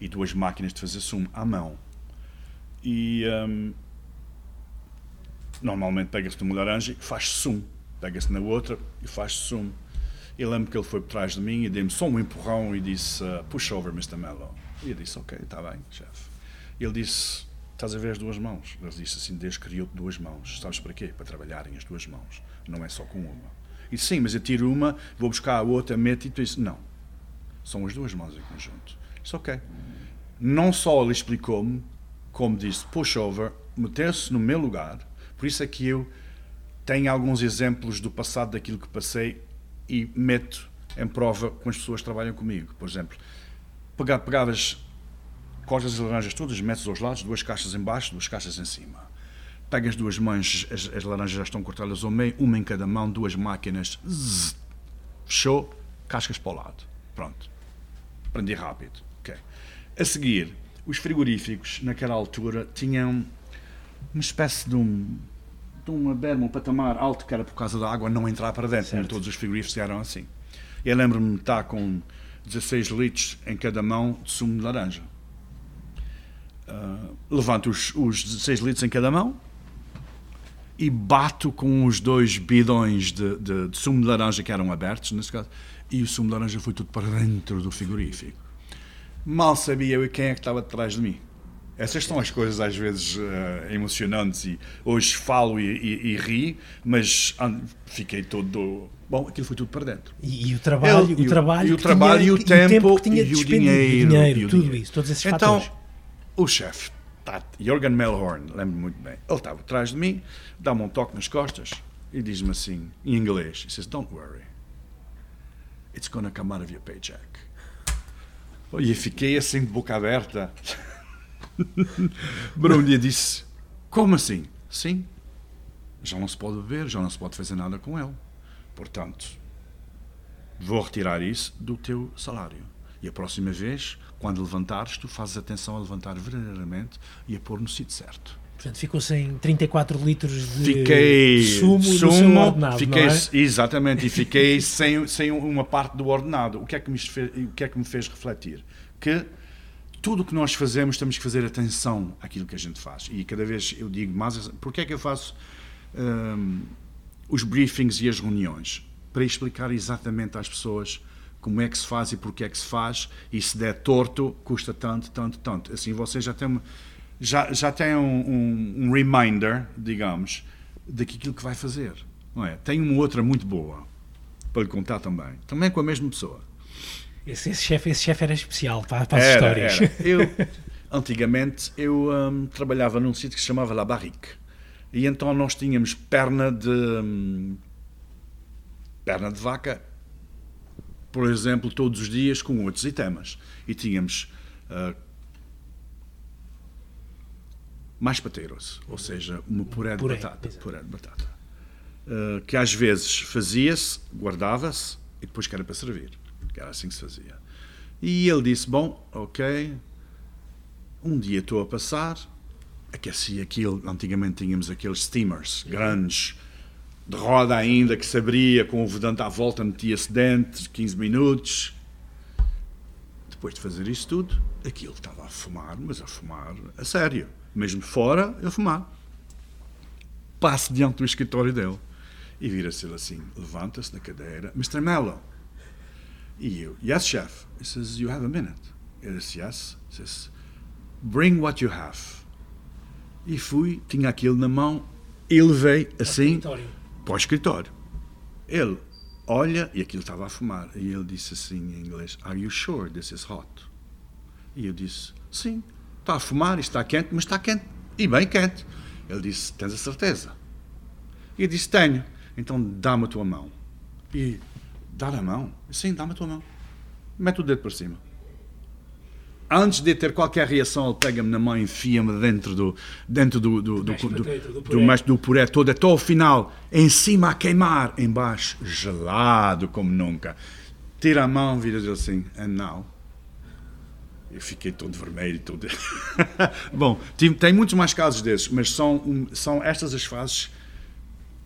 [SPEAKER 2] E duas máquinas de fazer sumo à mão. E hum, normalmente pega-se numa laranja e faz sumo. Pega-se na outra e faz sumo. Eu lembro que ele foi por trás de mim e deu-me só um empurrão e disse: uh, Push over, Mr. Mello. E eu disse: Ok, está bem, chefe. Ele disse: Estás a ver as duas mãos? Ele disse assim: Deus criou-te duas mãos. Sabes para quê? Para trabalharem as duas mãos. Não é só com uma. E sim, mas eu tiro uma, vou buscar a outra, meto e tu disse: Não. São as duas mãos em conjunto. Isso ok. Não só ele explicou-me, como disse: Push over, meteu-se no meu lugar. Por isso é que eu tenho alguns exemplos do passado daquilo que passei e meto em prova com as pessoas que trabalham comigo. Por exemplo, pega- pegavas cortas as laranjas todas, metes aos lados, duas caixas em baixo, duas caixas em cima. Pegas duas mãos, as, as laranjas já estão cortadas ao meio, uma em cada mão, duas máquinas, zzz, fechou, cascas para o lado. Pronto. Aprendi rápido. A seguir, os frigoríficos, naquela altura, tinham uma espécie de um de uma berma, um patamar alto que era por causa da água não entrar para dentro. Nem todos os frigoríficos eram assim. Eu lembro-me de estar com 16 litros em cada mão de sumo de laranja. Ah, levanto os, os 16 litros em cada mão e bato com os dois bidões de, de- de sumo de laranja que eram abertos, nesse caso, e o sumo de laranja foi tudo para dentro do frigorífico. Mal sabia eu quem é que estava atrás de mim. Essas são as coisas às vezes eh, emocionantes e hoje falo e, e, e ri, mas ah, fiquei todo. Bom, aquilo foi tudo para dentro.
[SPEAKER 1] E, e o trabalho,
[SPEAKER 2] Ele-
[SPEAKER 1] o trabalho,
[SPEAKER 2] e o
[SPEAKER 1] que
[SPEAKER 2] trabalho
[SPEAKER 1] tinha,
[SPEAKER 2] e o tempo
[SPEAKER 1] que tinha
[SPEAKER 2] e o dinheiro,
[SPEAKER 1] dinheiro
[SPEAKER 2] e o
[SPEAKER 1] tudo
[SPEAKER 2] dinheiro.
[SPEAKER 1] isso, todos esses
[SPEAKER 2] então,
[SPEAKER 1] fatores.
[SPEAKER 2] o chefe, tá, Jorgen Melhorn, lembro-me muito bem, ele estava atrás de mim, dá-me um toque nas costas e diz-me assim, em inglês, he says, don't worry, it's gonna come out of your paycheck. E fiquei assim de boca aberta. Dia disse, como assim? Sim, já não se pode beber, já não se pode fazer nada com ele. Portanto, vou retirar isso do teu salário. E a próxima vez, quando levantares, tu fazes atenção a levantar verdadeiramente e a pôr no sítio certo.
[SPEAKER 1] Portanto, ficou sem 34 litros de
[SPEAKER 2] Fiquei
[SPEAKER 1] sumo, no seu ordenado,
[SPEAKER 2] fiquei,
[SPEAKER 1] é?
[SPEAKER 2] exatamente, e fiquei sem, sem uma parte do ordenado. O que, é que me fez, o que é que me fez refletir? Que tudo o que nós fazemos temos que fazer atenção àquilo que a gente faz. E cada vez eu digo mais, porque é que eu faço hum, os briefings e as reuniões? Para explicar exatamente às pessoas como é que se faz e porque é que se faz, e se der torto, custa tanto, tanto, tanto. Assim você já tem, uma- já, já tem um, um- um reminder, digamos, daquilo que vai fazer. Não é? Tem uma outra muito boa para lhe contar também. Também com a mesma pessoa.
[SPEAKER 1] Esse, esse chefe esse chefe era especial para, para as
[SPEAKER 2] Era,
[SPEAKER 1] histórias.
[SPEAKER 2] era. Eu, antigamente, eu hum, trabalhava num sítio que se chamava La Barrique. E então nós tínhamos perna de. hum, perna de vaca, por exemplo, todos os dias com outros itemas. E tínhamos. ah, mais pateiros, ou seja, uma puré de
[SPEAKER 1] Puré,
[SPEAKER 2] batata.
[SPEAKER 1] exato.
[SPEAKER 2] Puré de batata. Ah, que às vezes fazia-se, guardava-se e depois que era para servir. Que era assim que se fazia. E ele disse: Bom, ok, um dia estou a passar, aqueci aquilo. Antigamente tínhamos aqueles steamers grandes, de roda ainda, que se abria com o vedante à volta, metia-se dentro, 15 minutos. Depois de fazer isso tudo, aquilo estava a fumar, mas a fumar a sério. Mesmo fora, a fumar. Passo diante do escritório dele e vira-se ele assim, levanta-se da cadeira, Mr. Mello. E eu, yes, chef. He says, you have a minute. Ele disse, yes. He says, bring what you have. E fui, tinha aquilo na mão, e levei assim para o escritório. Ele olha, e aquilo estava a fumar, e ele disse assim em inglês, are you sure this is hot? E eu disse, sim, está a fumar, isto está quente, mas está quente, e bem quente. Ele disse, tens a certeza? E eu disse, tenho. Então dá-me a tua mão. E dar a mão? Sim, dá-me a tua mão. Mete o dedo para cima. Antes de ter qualquer reação, ele pega-me na mão e enfia-me dentro do dentro do, do, do, do,
[SPEAKER 1] do
[SPEAKER 2] do,
[SPEAKER 1] puré.
[SPEAKER 2] mashed- do puré todo, até ao final, em cima a queimar, em baixo gelado como nunca. Tira a mão, vira-lhe assim, and now Eu fiquei todo vermelho. Todo... Bom, tem, muitos mais casos desses, mas são, são estas as fases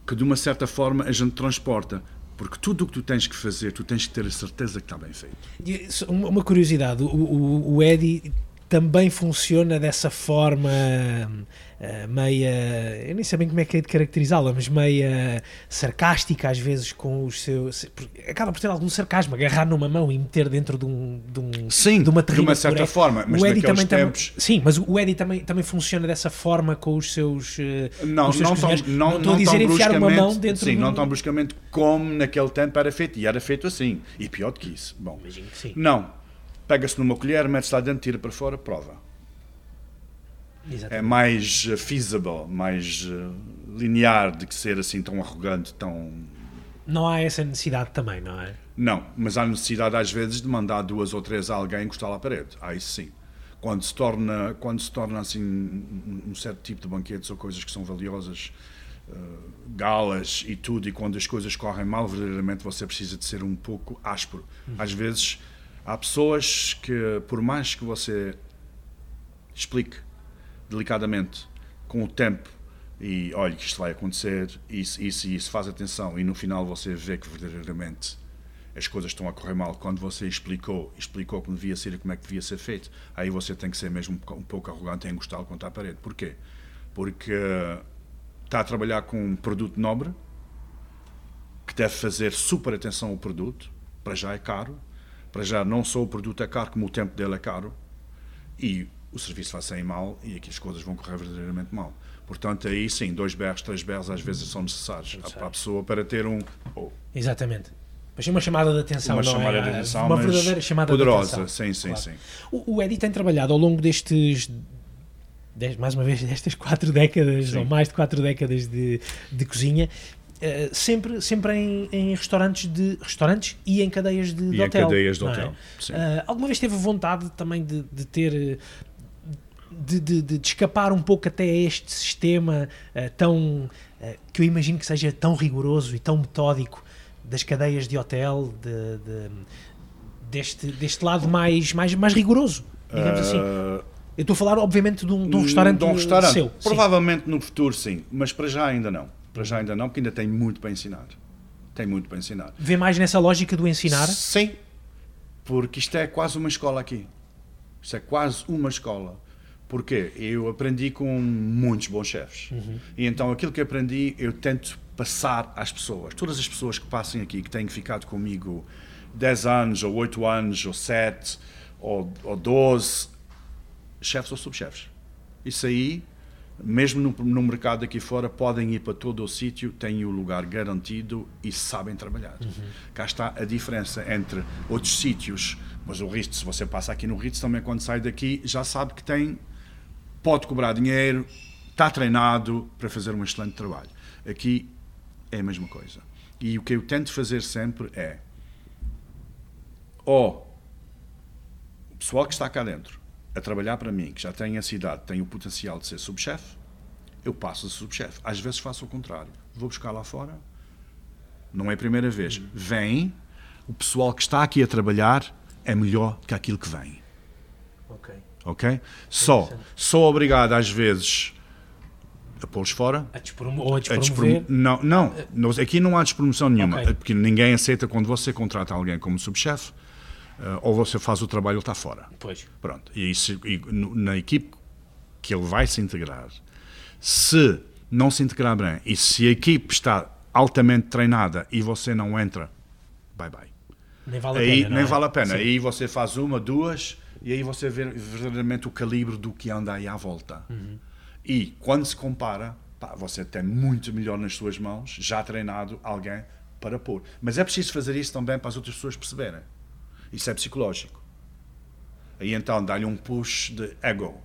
[SPEAKER 2] que, de uma certa forma, a gente transporta. Porque tudo o que tu tens que fazer, tu tens que ter a certeza que está bem feito.
[SPEAKER 1] Uma curiosidade: o, o, o Eddie também funciona dessa forma uh, meia. Eu nem sei bem como é que é de caracterizá-la, mas meia sarcástica às vezes com os seus. Acaba por ter algum sarcasmo, agarrar numa mão e meter dentro de um. De um
[SPEAKER 2] sim,
[SPEAKER 1] de uma,
[SPEAKER 2] de uma certa forma, mas o Eddie também, tempos...
[SPEAKER 1] também, Sim, mas o Eddie também, também funciona dessa forma com os seus. Uh,
[SPEAKER 2] não,
[SPEAKER 1] os seus
[SPEAKER 2] não, tão, não, não,
[SPEAKER 1] estou a dizer enfiar uma mão dentro
[SPEAKER 2] Sim,
[SPEAKER 1] de um...
[SPEAKER 2] não tão bruscamente como naquele tempo era feito, e era feito assim. E pior do que isso. Bom, não. Pega-se numa colher, mete-se lá dentro, tira para fora, prova Exatamente. é mais eh, feasible, mais uh, linear de que ser assim tão arrogante, tão.
[SPEAKER 1] Não há essa necessidade também, não é?
[SPEAKER 2] Não, mas há necessidade às vezes de mandar duas ou três a alguém encostar à parede. Aí sim. Quando se torna, quando se torna assim um certo tipo de banquetes ou coisas que são valiosas, uh, galas e tudo, e quando as coisas correm mal, verdadeiramente você precisa de ser um pouco áspero. Uhum. Às vezes há pessoas que, por mais que você explique delicadamente com o tempo e olha que isto vai acontecer, isso, isso e isso, faz atenção e no final você vê que verdadeiramente as coisas estão a correr mal quando você explicou, explicou como devia ser e como é que devia ser feito, aí você tem que ser mesmo um pouco arrogante e encostá-lo contra a parede. Porquê? Porque está a trabalhar com um produto nobre que deve fazer super atenção ao produto, para já é caro, para já não só o produto é caro, como o tempo dele é caro, e o serviço vai sair mal e aqui as coisas vão correr verdadeiramente mal. Portanto, aí sim, dois berros, três berros às vezes são necessários para a pessoa para ter um. Oh.
[SPEAKER 1] Exatamente. Mas uma chamada de atenção,
[SPEAKER 2] uma
[SPEAKER 1] não
[SPEAKER 2] chamada
[SPEAKER 1] é?
[SPEAKER 2] de atenção,
[SPEAKER 1] uma verdadeira chamada
[SPEAKER 2] poderosa,
[SPEAKER 1] de atenção.
[SPEAKER 2] sim, sim,
[SPEAKER 1] claro.
[SPEAKER 2] sim.
[SPEAKER 1] O, o Eddie tem trabalhado ao longo destes mais uma vez, destas quatro décadas, Sim. ou mais de quatro décadas de, de cozinha, uh, sempre, sempre em, em, restaurantes de restaurantes e em cadeias de, de
[SPEAKER 2] e
[SPEAKER 1] hotel.
[SPEAKER 2] Em cadeias de
[SPEAKER 1] é?
[SPEAKER 2] hotel.
[SPEAKER 1] Uh, alguma vez teve vontade também de, de ter de, de, de, escapar um pouco até a este sistema uh, tão uh, que eu imagino que seja tão rigoroso e tão metódico das cadeias de hotel, de, de deste, deste lado mais, mais, mais rigoroso, digamos uh, assim. Eu estou a falar, obviamente, de um, de um restaurante,
[SPEAKER 2] de um restaurante
[SPEAKER 1] seu.
[SPEAKER 2] Provavelmente sim. no futuro, sim, mas para já ainda não. Para já ainda não, porque ainda tem muito para ensinar. Tem muito para ensinar.
[SPEAKER 1] Vê mais nessa lógica do ensinar?
[SPEAKER 2] Sim, porque isto é quase uma escola aqui. Isto é quase uma escola. Porque eu aprendi com muitos bons chefes. Uhum. E então aquilo que aprendi eu tento passar às pessoas. Todas as pessoas que passem aqui, que têm ficado comigo 10 anos, ou 8 anos, ou 7, ou, ou 12, chefes ou subchefes. Isso aí, mesmo no, no, mercado aqui fora, podem ir para todo o sítio, têm o lugar garantido e sabem trabalhar. Uhum. Cá está a diferença entre outros sítios, mas o Ritz, se você passa aqui no Ritz, também quando sai daqui, já sabe que tem pode cobrar dinheiro, está treinado para fazer um excelente trabalho. Aqui é a mesma coisa. E o que eu tento fazer sempre é ou o pessoal que está cá dentro a trabalhar para mim, que já tem a cidade, tem o potencial de ser subchefe, eu passo a subchefe. Às vezes faço o contrário. Vou buscar lá fora. Não é a primeira vez. Vem, o pessoal que está aqui a trabalhar é melhor que aquilo que vem.
[SPEAKER 1] Ok
[SPEAKER 2] ok? Só, sou obrigado às vezes a pô-los fora.
[SPEAKER 1] A ou a despromover? A
[SPEAKER 2] não, não, aqui não há despromoção nenhuma, okay. porque ninguém aceita quando você contrata alguém como subchefe, uh, ou você faz o trabalho ou está fora.
[SPEAKER 1] Pois.
[SPEAKER 2] Pronto, e, isso, e na equipe que ele vai se integrar, se não se integrar bem, e se a equipe está altamente treinada e você não entra, bye bye.
[SPEAKER 1] Nem vale a
[SPEAKER 2] Aí,
[SPEAKER 1] pena.
[SPEAKER 2] Nem
[SPEAKER 1] é?
[SPEAKER 2] vale a pena.
[SPEAKER 1] Sim.
[SPEAKER 2] Aí você faz uma, duas, e aí você vê verdadeiramente o calibre do que anda aí à volta. Uhum. E quando se compara, pá, você tem muito melhor nas suas mãos, já treinado alguém para pôr. Mas é preciso fazer isso também para as outras pessoas perceberem. Isso é psicológico. Aí então dá-lhe um push de ego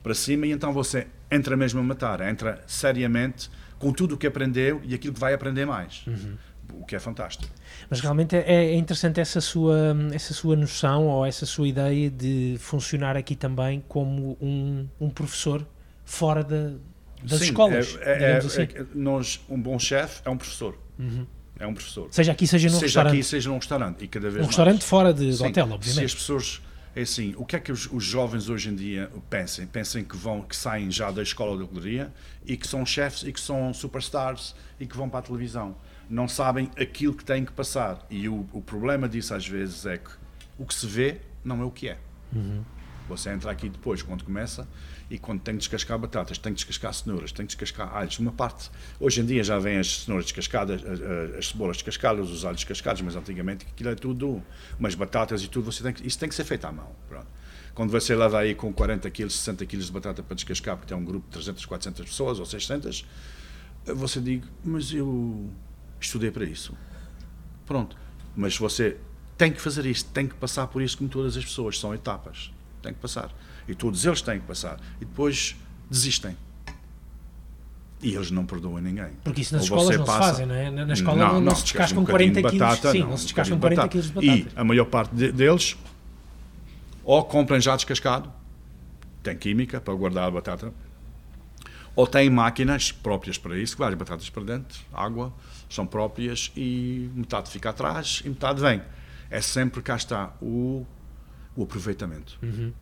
[SPEAKER 2] para cima e então você entra mesmo a matar, entra seriamente com tudo o que aprendeu e aquilo que vai aprender mais. Uhum o que é fantástico.
[SPEAKER 1] Mas realmente é, é, interessante essa sua, essa sua noção ou essa sua ideia de funcionar aqui também como um, um professor fora da, das
[SPEAKER 2] Sim,
[SPEAKER 1] escolas.
[SPEAKER 2] É, é,
[SPEAKER 1] assim.
[SPEAKER 2] é, nós, um bom chefe é um professor.
[SPEAKER 1] Uhum.
[SPEAKER 2] É um professor.
[SPEAKER 1] Seja aqui, seja num
[SPEAKER 2] seja
[SPEAKER 1] restaurante.
[SPEAKER 2] Seja aqui, seja num restaurante. E cada vez
[SPEAKER 1] um restaurante
[SPEAKER 2] mais.
[SPEAKER 1] fora de,
[SPEAKER 2] Sim,
[SPEAKER 1] hotel, obviamente.
[SPEAKER 2] Se as pessoas é assim, o que é que os, os, jovens hoje em dia pensam? Pensam que vão, que saem já da escola de hotelaria e que são chefes e que são superstars e que vão para a televisão. Não sabem aquilo que têm que passar. E o, o problema disso às vezes é que o que se vê não é o que é. Uhum. Você entra aqui depois, quando começa, e quando tem que descascar batatas, tem que descascar cenouras, tem que descascar alhos. Uma parte, hoje em dia já vêm as cenouras descascadas, as, as cebolas descascadas, os alhos descascados, mas antigamente aquilo é tudo, umas batatas e tudo, você tem que, isso tem que ser feito à mão. Pronto. Quando você leva aí com 40 quilos, 60 quilos de batata para descascar, porque tem um grupo de 300, 400 pessoas ou 600, você diz, mas eu estudei para isso. Pronto. Mas você tem que fazer isto, tem que passar por isso como todas as pessoas, são etapas tem que passar. E todos eles têm que passar. E depois desistem. E eles não perdoam ninguém.
[SPEAKER 1] Porque isso nas Ou escolas não passa... se fazem, não é? Na escola não, não, não se descascam um 40 quilos. Batata, sim, não, não se descascam um 40 quilos de batata.
[SPEAKER 2] E a maior parte de, deles ou compram já descascado, tem química para guardar a batata, ou têm máquinas próprias para isso, que vai as batatas para dentro, água, são próprias e metade fica atrás e metade vem. É sempre cá está o o aproveitamento. Uhum.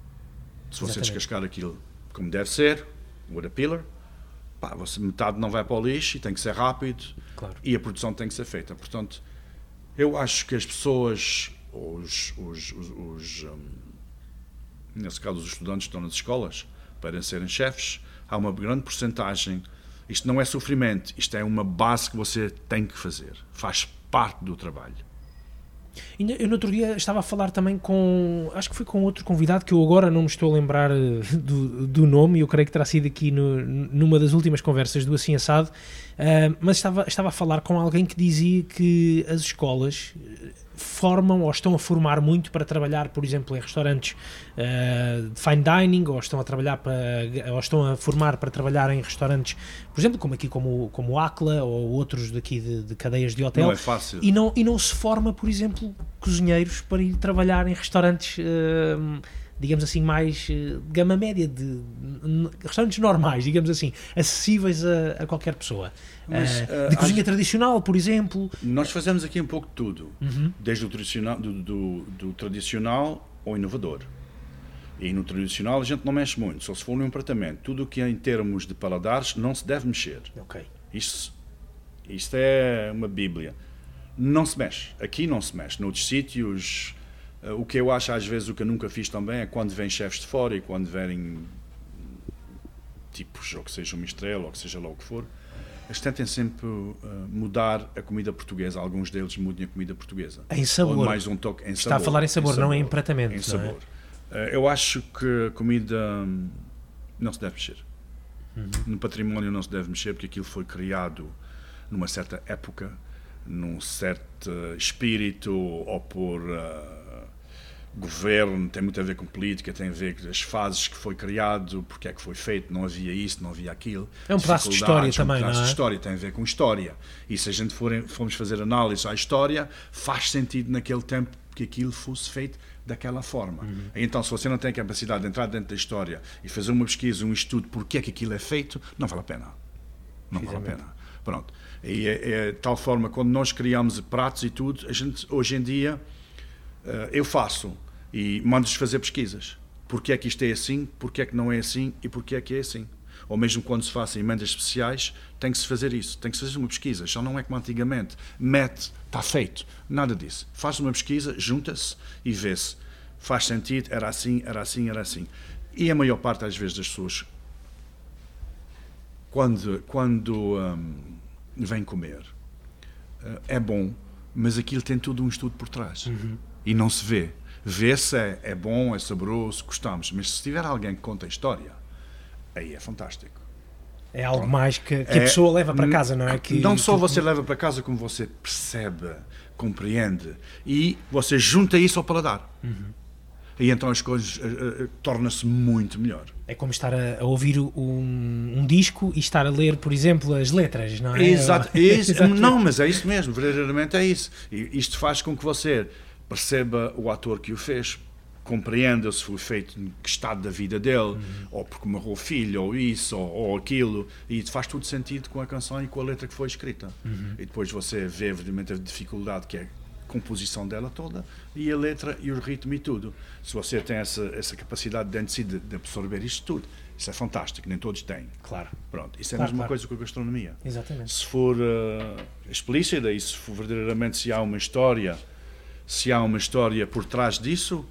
[SPEAKER 2] Se você Exatamente. descascar aquilo como deve ser, with a pillar, pá, você, metade não vai para o lixo e tem que ser rápido claro. e a produção tem que ser feita. Portanto, eu acho que as pessoas, os, os, os, os um, nesse caso os estudantes que estão nas escolas, para serem chefes, há uma grande porcentagem. Isto não é sofrimento, isto é uma base que você tem que fazer, faz parte do trabalho.
[SPEAKER 1] Eu no outro dia estava a falar também com, acho que foi com outro convidado que eu agora não me estou a lembrar eh, do, do nome, eu creio que terá sido aqui no, numa das últimas conversas do Assim Assado, uh, mas estava, estava a falar com alguém que dizia que as escolas formam ou estão a formar muito para trabalhar, por exemplo, em restaurantes uh, de fine dining, ou estão a trabalhar para, ou estão a formar para trabalhar em restaurantes, por exemplo, como aqui como como Acla ou outros daqui de, de, cadeias de hotel.
[SPEAKER 2] Não é fácil.
[SPEAKER 1] E não e não se forma, por exemplo, cozinheiros para ir trabalhar em restaurantes uh, digamos assim, mais uh, gama média, de, restaurantes normais, digamos assim, acessíveis a, a qualquer pessoa. Mas, uh, de cozinha tradicional, por exemplo.
[SPEAKER 2] Nós fazemos aqui um pouco de tudo, uhum. desde o tradicional, do, do, do, tradicional ao inovador. E no tradicional a gente não mexe muito, só se for num apartamento. Tudo o que é em termos de paladares não se deve mexer.
[SPEAKER 1] Ok.
[SPEAKER 2] Isto, isto é uma bíblia. Não se mexe. Aqui não se mexe. Noutros sítios eh, o que eu acho, às vezes, o que eu nunca fiz também é quando vêm chefes de fora e quando vêm tipos, ou que seja uma estrela, ou que seja lá o que for, eles tentem sempre uh, mudar a comida portuguesa. Alguns deles mudam a comida portuguesa.
[SPEAKER 1] Em sabor.
[SPEAKER 2] Ou mais um toque em
[SPEAKER 1] Está sabor. a falar em sabor, em sabor não em pratamento.
[SPEAKER 2] Em é? sabor. É? Eu acho que a comida hum, não se deve mexer. Uhum. No património não se deve mexer porque aquilo foi criado numa certa época, num certo espírito ou por. Uh, governo, tem muito a ver com política, tem a ver com as fases que foi criado, porque é que foi feito, não havia isso, não havia aquilo.
[SPEAKER 1] É um pedaço de história também,
[SPEAKER 2] é um
[SPEAKER 1] pedaço
[SPEAKER 2] de história, tem a ver com história. E se a gente for, formos fazer análise à história, faz sentido naquele tempo que aquilo fosse feito daquela forma. Uhum. Então, se você não tem a capacidade de entrar dentro da história e fazer uma pesquisa, um estudo, porque é que aquilo é feito, não vale a pena. Não vale a pena. Pronto. E é, é tal forma, quando nós criamos pratos e tudo, a gente, hoje em dia, uh, eu faço e mando-lhes fazer pesquisas. Porquê é que isto é assim, porquê é que não é assim e porquê é que é assim. Ou mesmo quando se fazem emendas especiais, tem que se fazer isso, tem que se fazer uma pesquisa. Já não é como antigamente, mete, está feito. Nada disso. Faz uma pesquisa, junta-se e vê-se. Faz sentido, era assim, era assim, era assim. E a maior parte, às vezes, das pessoas, quando, quando um, vem comer, uh, é bom, mas aquilo tem tudo um estudo por trás. Uhum. E não se vê vê-se é, é bom, é saboroso, gostamos, mas se tiver alguém que conta a história, aí é fantástico.
[SPEAKER 1] É algo mais que, que é, a pessoa leva para casa, não é? Que,
[SPEAKER 2] não só que... você leva para casa, como você percebe, compreende e você junta isso ao paladar. Uhum. E então as coisas uh, uh, torna-se muito melhor.
[SPEAKER 1] É como estar a, a ouvir um, um, disco e estar a ler, por exemplo, as letras, não é?
[SPEAKER 2] Exato. Isso, não, mas é isso mesmo, verdadeiramente é isso. E isto faz com que você perceba o ator que o fez, compreenda se foi feito em que estado da vida dele, uhum. ou porque morreu o filho, ou isso, ou, ou, aquilo, e faz tudo sentido com a canção e com a letra que foi escrita. Uhum. E depois você vê, evidentemente, a dificuldade que é composição dela toda e a letra e o ritmo e tudo. Se você tem essa, essa capacidade dentro de si de, de absorver isto tudo, isso é fantástico, nem todos têm.
[SPEAKER 1] Claro.
[SPEAKER 2] Pronto, isso é
[SPEAKER 1] Claro,
[SPEAKER 2] a mesma
[SPEAKER 1] claro.
[SPEAKER 2] coisa com a gastronomia.
[SPEAKER 1] Exatamente.
[SPEAKER 2] Se for uh, explícita e se for verdadeiramente se há uma história, se há uma história por trás disso,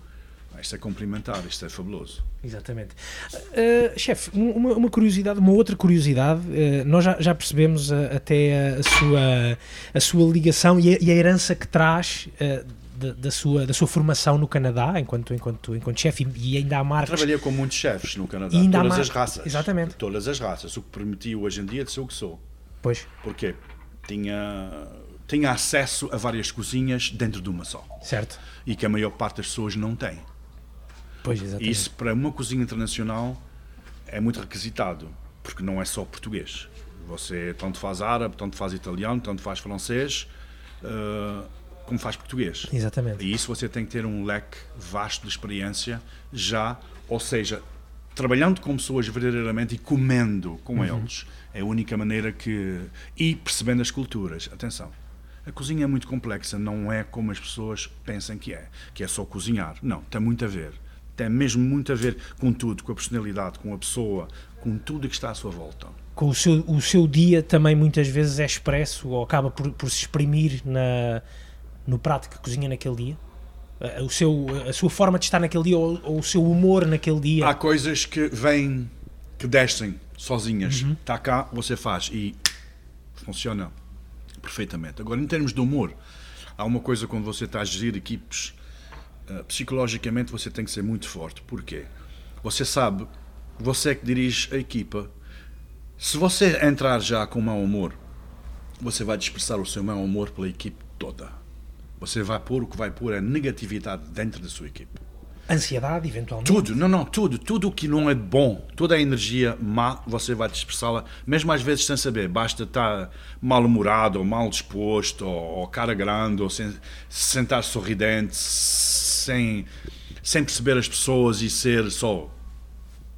[SPEAKER 2] ah, isto é complementar, isto é fabuloso.
[SPEAKER 1] Exatamente. Uh, chefe, um- uma, uma curiosidade, uma outra curiosidade, uh, nós já, já percebemos uh, até a, a sua, a sua ligação e a, e a herança que traz uh, da, da sua, da sua formação no Canadá, enquanto, enquanto, enquanto chefe, e, ainda há marcas.
[SPEAKER 2] Trabalhei com muitos chefes no Canadá,
[SPEAKER 1] ainda
[SPEAKER 2] todas as raças.
[SPEAKER 1] Exatamente.
[SPEAKER 2] Todas as raças, o que permitiu hoje em dia de ser o que sou.
[SPEAKER 1] Pois,
[SPEAKER 2] Porque tinha, tinha acesso a várias cozinhas dentro de uma só.
[SPEAKER 1] certo.
[SPEAKER 2] E que a maior parte das pessoas não tem.
[SPEAKER 1] Pois, exatamente.
[SPEAKER 2] isso para uma cozinha internacional é muito requisitado, porque não é só português. Você tanto faz árabe, tanto faz italiano, tanto faz francês, eh, como faz português.
[SPEAKER 1] Exatamente.
[SPEAKER 2] E isso você tem que ter um leque vasto de experiência já, ou seja, trabalhando com pessoas verdadeiramente e comendo com eles. É a única maneira que. E percebendo as culturas. Atenção. A cozinha é muito complexa, não é como as pessoas pensam que é, que é só cozinhar. Não, tem muito a ver. Tem mesmo muito a ver com tudo, com a personalidade, com a pessoa, com tudo que está à sua volta.
[SPEAKER 1] Com o seu, o seu dia também muitas vezes é expresso ou acaba por, por se exprimir na, no prato que cozinha naquele dia? O seu, a sua forma de estar naquele dia ou, ou o seu humor naquele dia?
[SPEAKER 2] Há coisas que vêm, que descem sozinhas.
[SPEAKER 1] Uhum.
[SPEAKER 2] Está cá, você faz e funciona perfeitamente. Agora, em termos de humor, há uma coisa quando você está a gerir equipes, eh, psicologicamente você tem que ser muito forte. Porquê? Você sabe, você é que dirige a equipa. Se você entrar já com mau humor, você vai dispersar o seu mau humor pela equipe toda. Você vai pôr o que vai pôr é negatividade dentro da sua equipe.
[SPEAKER 1] Ansiedade, eventualmente?
[SPEAKER 2] Tudo, não, não, tudo, tudo o que não é bom, toda a energia má, você vai dispersá-la, mesmo às vezes sem saber, basta estar mal-humorado, ou mal disposto, ou, ou cara grande, ou sem, sentar sorridente, sem, sem perceber as pessoas e ser só,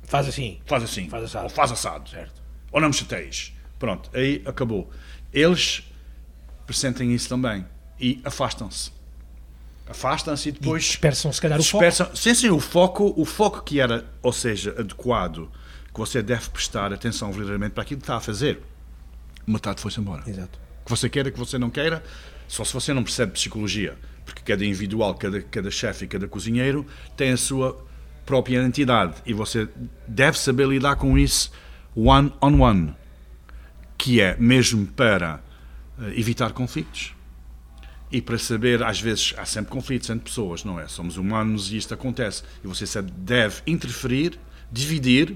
[SPEAKER 1] Faz assim.
[SPEAKER 2] faz assim,
[SPEAKER 1] Faz assado.
[SPEAKER 2] ou faz assado,
[SPEAKER 1] Certo.
[SPEAKER 2] ou não me chateias. Pronto, aí acabou. Eles pressentem isso também e afastam-se. Afastam-se e
[SPEAKER 1] E
[SPEAKER 2] depois
[SPEAKER 1] dispersam se calhar o foco.
[SPEAKER 2] Dispersam- Sim, sim, o foco, o foco que era, ou seja, adequado, que você deve prestar atenção verdadeiramente para aquilo que está a fazer, metade foi-se embora.
[SPEAKER 1] Exato.
[SPEAKER 2] Que você queira, que você não queira, só se você não percebe psicologia, porque cada individual, cada, cada chefe e cada cozinheiro tem a sua própria identidade e você deve saber lidar com isso one on one, que é mesmo para eh, evitar conflitos. E para saber, às vezes há sempre conflitos entre pessoas, não é? Somos humanos e isto acontece. E você deve interferir, dividir,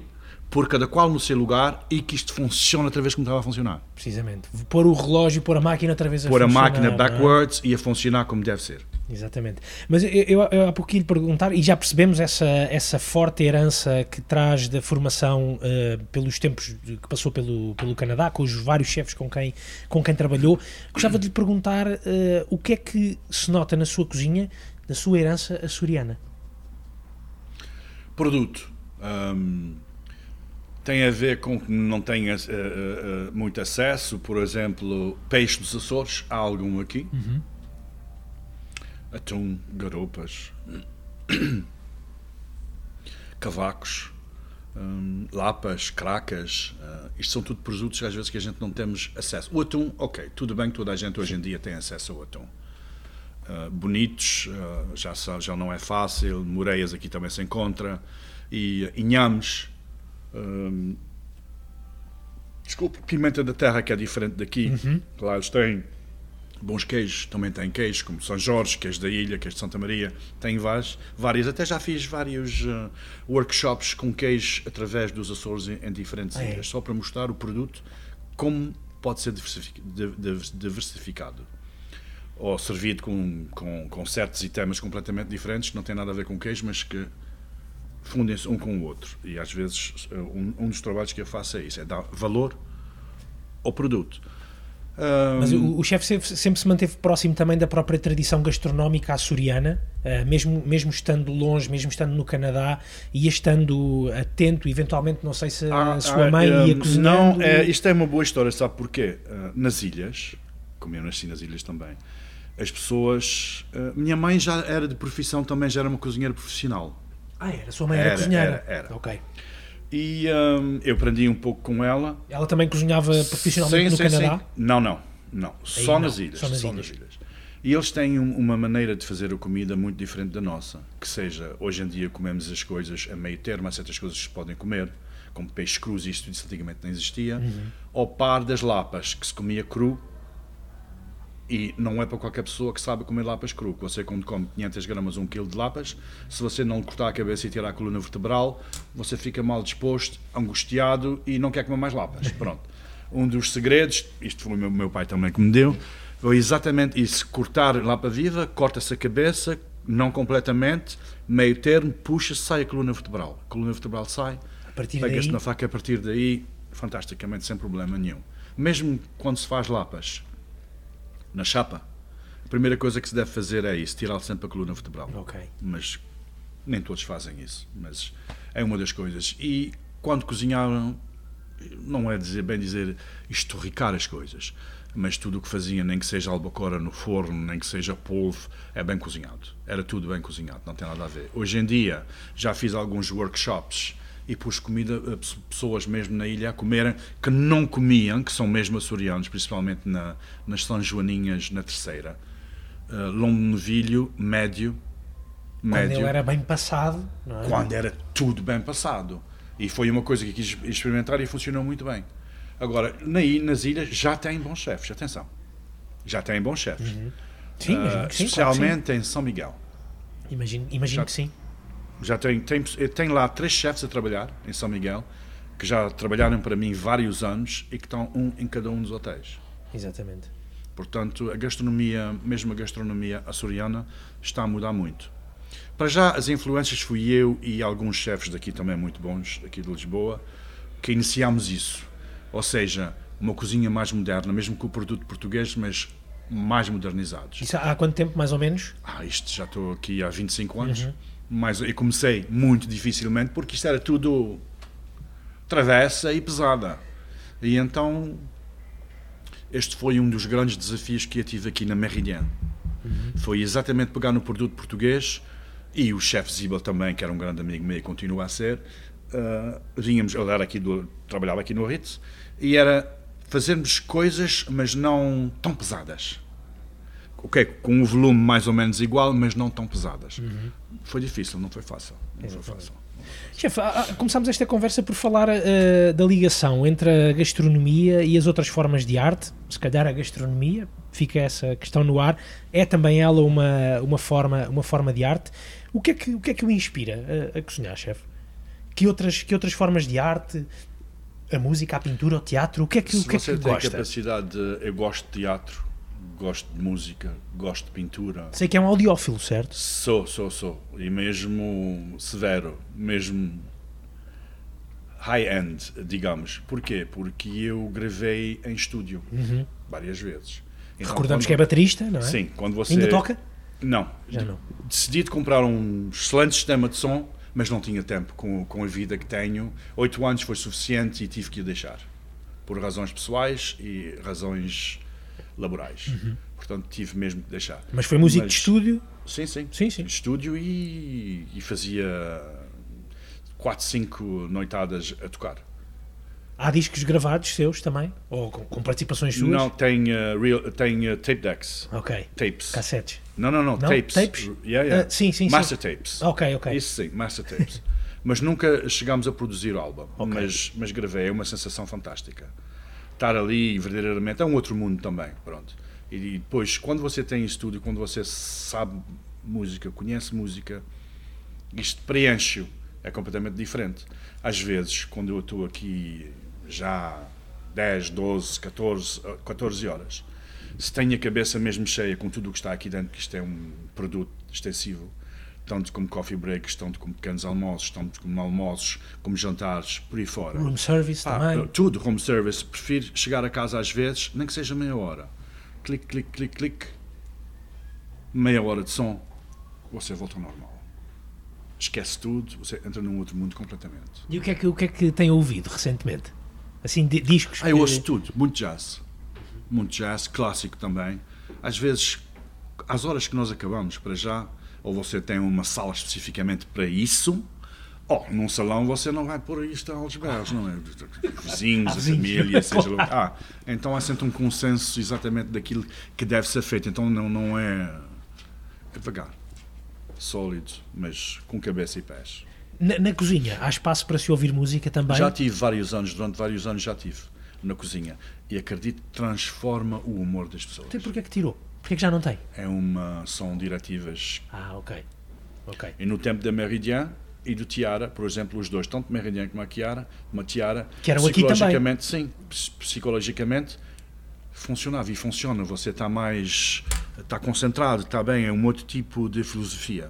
[SPEAKER 2] pôr cada qual no seu lugar e que isto funcione outra vez como estava a funcionar.
[SPEAKER 1] Precisamente. Pôr o relógio, pôr a máquina outra vez a
[SPEAKER 2] Pôr a
[SPEAKER 1] funcionar,
[SPEAKER 2] máquina
[SPEAKER 1] não é?
[SPEAKER 2] backwards e a funcionar como deve ser.
[SPEAKER 1] Exatamente. Mas eu, eu, eu há pouquinho lhe perguntar, e já percebemos essa, essa forte herança que traz da formação eh, pelos tempos que passou pelo, pelo Canadá, com os vários chefes com quem, com quem trabalhou. Gostava de lhe perguntar eh, o que é que se nota na sua cozinha, na sua herança açoriana.
[SPEAKER 2] Produto. hum, tem a ver com que não tenha eh, muito acesso, por exemplo, peixe dos Açores, há algum aqui. Atum, garopas, cavacos, hum, lapas, cracas. eh, isto são tudo produtos às vezes que a gente não temos acesso. O atum, ok, tudo bem que toda a gente hoje em dia tem acesso ao atum. Uh, bonitos, uh, já, já não é fácil, moreias aqui também se encontra, e uh, inhames, um, desculpe, pimenta da terra que é diferente daqui, claro, eles têm bons queijos, também têm queijos, como São Jorge, queijo da Ilha, queijo de Santa Maria, tem vários, vários, até já fiz vários uh, workshops com queijo através dos Açores em, em diferentes
[SPEAKER 1] Ah, é?
[SPEAKER 2] ilhas, só para mostrar o produto, como pode ser diversific- di- di- diversificado ou servido com, com, com certos temas completamente diferentes, que não têm nada a ver com queijo, mas que fundem-se um com o outro. E às vezes um, um dos trabalhos que eu faço é isso, é dar valor ao produto.
[SPEAKER 1] Mas o, o chefe sempre, sempre se manteve próximo também da própria tradição gastronómica açoriana, eh, mesmo, mesmo estando longe, mesmo estando no Canadá e estando atento, eventualmente, não sei se a
[SPEAKER 2] Ah,
[SPEAKER 1] sua
[SPEAKER 2] ah,
[SPEAKER 1] mãe ia
[SPEAKER 2] hum,
[SPEAKER 1] cozinhando.
[SPEAKER 2] Não, é, isto é uma boa história, sabe porquê? Ah, nas ilhas, como eu nasci nas ilhas também, as pessoas. Uh, minha mãe já era de profissão, também já era uma cozinheira profissional.
[SPEAKER 1] Ah, era? Sua mãe era, era cozinheira?
[SPEAKER 2] Era, era.
[SPEAKER 1] Ok.
[SPEAKER 2] E um, eu aprendi um pouco com ela.
[SPEAKER 1] Ela também cozinhava profissionalmente
[SPEAKER 2] sim,
[SPEAKER 1] no
[SPEAKER 2] sim,
[SPEAKER 1] Canadá?
[SPEAKER 2] Sim. Não, não. não. Só,
[SPEAKER 1] não.
[SPEAKER 2] Nas ilhas,
[SPEAKER 1] só nas
[SPEAKER 2] só
[SPEAKER 1] ilhas.
[SPEAKER 2] nas ilhas. E eles têm uma maneira de fazer a comida muito diferente da nossa. Que seja, hoje em dia comemos as coisas a meio termo, há certas coisas que se podem comer, como peixe cru, isto antigamente não existia,
[SPEAKER 1] Uhum.
[SPEAKER 2] ao par das lapas, que se comia cru. E não é para qualquer pessoa que sabe comer lapas cru. Você, quando come 500 gramas, 1 kg de lapas, se você não cortar a cabeça e tirar a coluna vertebral, você fica mal disposto, angustiado e não quer comer mais lapas. Pronto. Um dos segredos, isto foi o meu, meu pai também que me deu, foi exatamente isso. Cortar lapa viva, corta-se a cabeça, não completamente, meio termo, puxa-se, sai a coluna vertebral. A coluna vertebral sai, pega-se
[SPEAKER 1] daí,
[SPEAKER 2] na faca a partir daí, fantasticamente, sem problema nenhum. Mesmo quando se faz lapas na chapa, a primeira coisa que se deve fazer é isso, tirar sempre a coluna vertebral.
[SPEAKER 1] Ok.
[SPEAKER 2] Mas nem todos fazem isso, mas é uma das coisas. E quando cozinharam, não é dizer, bem dizer estorricar as coisas, mas tudo o que faziam, nem que seja albacora no forno, nem que seja polvo, é bem cozinhado. Era tudo bem cozinhado, não tem nada a ver. Hoje em dia, já fiz alguns workshops e pus comida a pe- pessoas mesmo na ilha a comerem que não comiam, que são mesmo açorianos, principalmente na, nas São Joaninhas, na terceira. Uh, longo novilho, médio,
[SPEAKER 1] quando
[SPEAKER 2] médio
[SPEAKER 1] ele era bem passado, não é?
[SPEAKER 2] quando era tudo bem passado. E foi uma coisa que quis experimentar e funcionou muito bem. Agora, na nas ilhas já tem bons chefes, atenção. Já tem bons chefes.
[SPEAKER 1] Sim, que sim, que sim.
[SPEAKER 2] especialmente em São Miguel.
[SPEAKER 1] Imagino, imagino
[SPEAKER 2] Já-
[SPEAKER 1] que sim.
[SPEAKER 2] Já tem, tem, tem lá três chefes a trabalhar em São Miguel, que já trabalharam para mim vários anos e que estão um em cada um dos hotéis.
[SPEAKER 1] Exatamente.
[SPEAKER 2] Portanto, a gastronomia, mesmo a gastronomia açoriana, está a mudar muito. Para já, as influências fui eu e alguns chefes daqui também muito bons, aqui de Lisboa, que iniciámos isso. Ou seja, uma cozinha mais moderna, mesmo com o produto português, mas mais modernizados.
[SPEAKER 1] Isso há quanto tempo, mais ou menos?
[SPEAKER 2] Ah, isto já estou aqui há 25 anos. Mas eu comecei muito dificilmente porque isto era tudo travessa e pesada. E então este foi um dos grandes desafios que eu tive aqui na Meridian. Foi exatamente pegar no produto português e o chefe Zibel também, que era um grande amigo meu e continua a ser. Uh, vínhamos, ele era aqui do, trabalhava aqui no Ritz e era fazermos coisas, mas não tão pesadas ok, com um volume mais ou menos igual, mas não tão pesadas. Foi difícil, não foi fácil. Não foi fácil.
[SPEAKER 1] Chefe, ah, ah, começámos esta conversa por falar ah, da ligação entre a gastronomia e as outras formas de arte. Se calhar a gastronomia, fica essa questão no ar, é também ela uma, uma, forma, uma forma de arte. O que é que o, que é que o inspira a, a cozinhar, chefe? Que outras, que outras formas de arte? A música, a pintura, o teatro? O que é que, o
[SPEAKER 2] Se
[SPEAKER 1] que, é
[SPEAKER 2] você
[SPEAKER 1] que
[SPEAKER 2] tem
[SPEAKER 1] gosta?
[SPEAKER 2] capacidade de. Eu gosto de teatro, gosto de música, gosto de pintura.
[SPEAKER 1] Sei que é um audiófilo, certo?
[SPEAKER 2] Sou, sou, sou. E mesmo severo, mesmo high-end, digamos. Porquê? Porque eu gravei em estúdio várias vezes. Então,
[SPEAKER 1] Recordamos
[SPEAKER 2] quando-
[SPEAKER 1] que é baterista, não é?
[SPEAKER 2] Sim, quando você.
[SPEAKER 1] Ainda toca?
[SPEAKER 2] Não.
[SPEAKER 1] Já não.
[SPEAKER 2] Decidi de comprar um excelente sistema de som, mas não tinha tempo com, com a vida que tenho. Oito anos foi suficiente e tive que o deixar. Por razões pessoais e razões laborais. Portanto, tive mesmo que deixar.
[SPEAKER 1] Mas foi músico
[SPEAKER 2] Mas-
[SPEAKER 1] de estúdio?
[SPEAKER 2] Sim, sim.
[SPEAKER 1] Sim, sim.
[SPEAKER 2] Estúdio e, e fazia quatro, cinco noitadas a tocar.
[SPEAKER 1] Há discos gravados seus também? Ou com, com participações suas?
[SPEAKER 2] Não, tem, uh, real, tem uh, tape decks.
[SPEAKER 1] Ok.
[SPEAKER 2] Tapes.
[SPEAKER 1] Cassetes.
[SPEAKER 2] Não, não, não,
[SPEAKER 1] Não?
[SPEAKER 2] tapes.
[SPEAKER 1] Tapes?
[SPEAKER 2] Yeah, yeah.
[SPEAKER 1] Ah, sim, sim, sim.
[SPEAKER 2] Master tapes.
[SPEAKER 1] Ok, ok.
[SPEAKER 2] Isso sim, master tapes. mas nunca chegámos a produzir o álbum.
[SPEAKER 1] Ok.
[SPEAKER 2] Mas, mas gravei, é uma sensação fantástica. Estar ali, verdadeiramente, é um outro mundo também. Pronto. E depois, quando você tem estúdio, quando você sabe música, conhece música, isto preenche-o. É completamente diferente. Às vezes, quando eu estou aqui já 10, 12, 14, eh, 14 horas, se tenho a cabeça mesmo cheia com tudo o que está aqui dentro, que isto é um produto extensivo, tanto como coffee breaks, tanto como pequenos almoços, tanto como almoços, como jantares, por aí fora.
[SPEAKER 1] Room service
[SPEAKER 2] Ah,
[SPEAKER 1] também.
[SPEAKER 2] tudo, home service. Prefiro chegar a casa às vezes, nem que seja meia hora. Clique, clique, clique, clique. Meia hora de som, você volta ao normal. Esquece tudo, você entra num outro mundo completamente.
[SPEAKER 1] E o que, é que, o que é que tem ouvido recentemente? Assim, di- discos
[SPEAKER 2] Ah, eu ouço tudo, muito jazz. Muito jazz, clássico também. Às vezes às horas que nós acabamos, para já, ou você tem uma sala especificamente para isso, ou num salão você não vai pôr isto aos berros, não é? Vizinhos, a família, seja lá. Ah, então há sempre um consenso exatamente daquilo que deve ser feito. Então não, não é. É devagar, sólido, mas com cabeça e pés.
[SPEAKER 1] Na, na cozinha, há espaço para se ouvir música também?
[SPEAKER 2] Já tive vários anos, durante vários anos já tive na cozinha. E acredito que transforma o humor das pessoas.
[SPEAKER 1] Então porquê é que tirou? Porquê é que já não tem?
[SPEAKER 2] É uma, são diretivas.
[SPEAKER 1] Ah, ok. ok.
[SPEAKER 2] E no tempo da Meridian e do Tiara, por exemplo, os dois, tanto Meridian como a Tiara, uma Tiara,
[SPEAKER 1] que eram aqui também.
[SPEAKER 2] sim, psicologicamente funcionava e funciona. Você está mais, está concentrado, está bem, é um outro tipo de filosofia.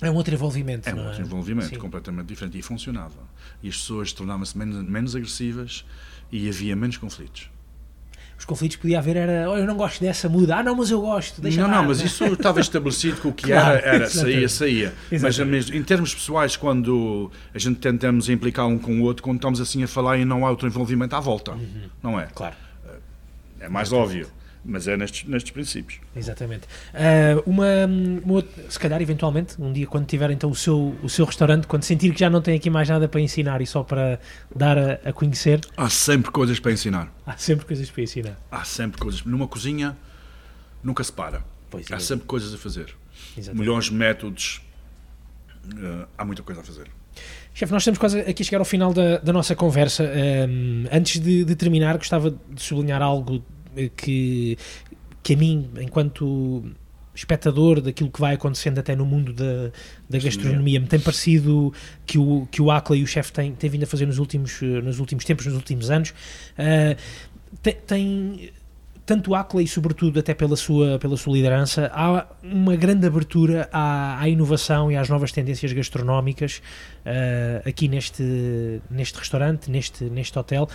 [SPEAKER 1] É um outro envolvimento.
[SPEAKER 2] É um
[SPEAKER 1] é?
[SPEAKER 2] outro envolvimento Sim. completamente diferente e funcionava. E as pessoas tornavam-se menos, menos agressivas e havia menos conflitos.
[SPEAKER 1] Os conflitos podia haver era, oh, eu não gosto dessa muda, ah não, mas eu gosto, deixa
[SPEAKER 2] Não,
[SPEAKER 1] lá.
[SPEAKER 2] não, mas isso estava estabelecido que o que claro, era, era, saía, saía. Mas em termos pessoais, quando a gente tentamos implicar um com o outro, quando estamos assim a falar e não há outro envolvimento à volta, uhum. não é?
[SPEAKER 1] Claro.
[SPEAKER 2] É mais óbvio. Mas é nestes, nestes princípios.
[SPEAKER 1] Exatamente. Uh, uma, uma se calhar, eventualmente, um dia, quando tiver então o seu, o seu restaurante, quando sentir que já não tem aqui mais nada para ensinar e só para dar a, a conhecer.
[SPEAKER 2] Há sempre coisas para ensinar.
[SPEAKER 1] Há sempre coisas para ensinar.
[SPEAKER 2] Há sempre coisas. Numa cozinha, nunca se para.
[SPEAKER 1] Pois
[SPEAKER 2] há
[SPEAKER 1] é.
[SPEAKER 2] sempre coisas a fazer. Exatamente. Milhões de métodos. Uh, há muita coisa a fazer.
[SPEAKER 1] Chefe, nós estamos quase aqui a chegar ao final da, da nossa conversa. Um, antes de, de, terminar, gostava de sublinhar algo que, que a mim, enquanto espectador daquilo que vai acontecendo até no mundo da, da gastronomia, me tem parecido que o, que o Acla e o chefe têm, têm vindo a fazer nos últimos, nos últimos tempos, nos últimos anos, uh, tem, tem tanto o Acla e sobretudo até pela sua, pela sua liderança, há uma grande abertura à, à inovação e às novas tendências gastronómicas uh, aqui neste, neste restaurante, neste, neste hotel,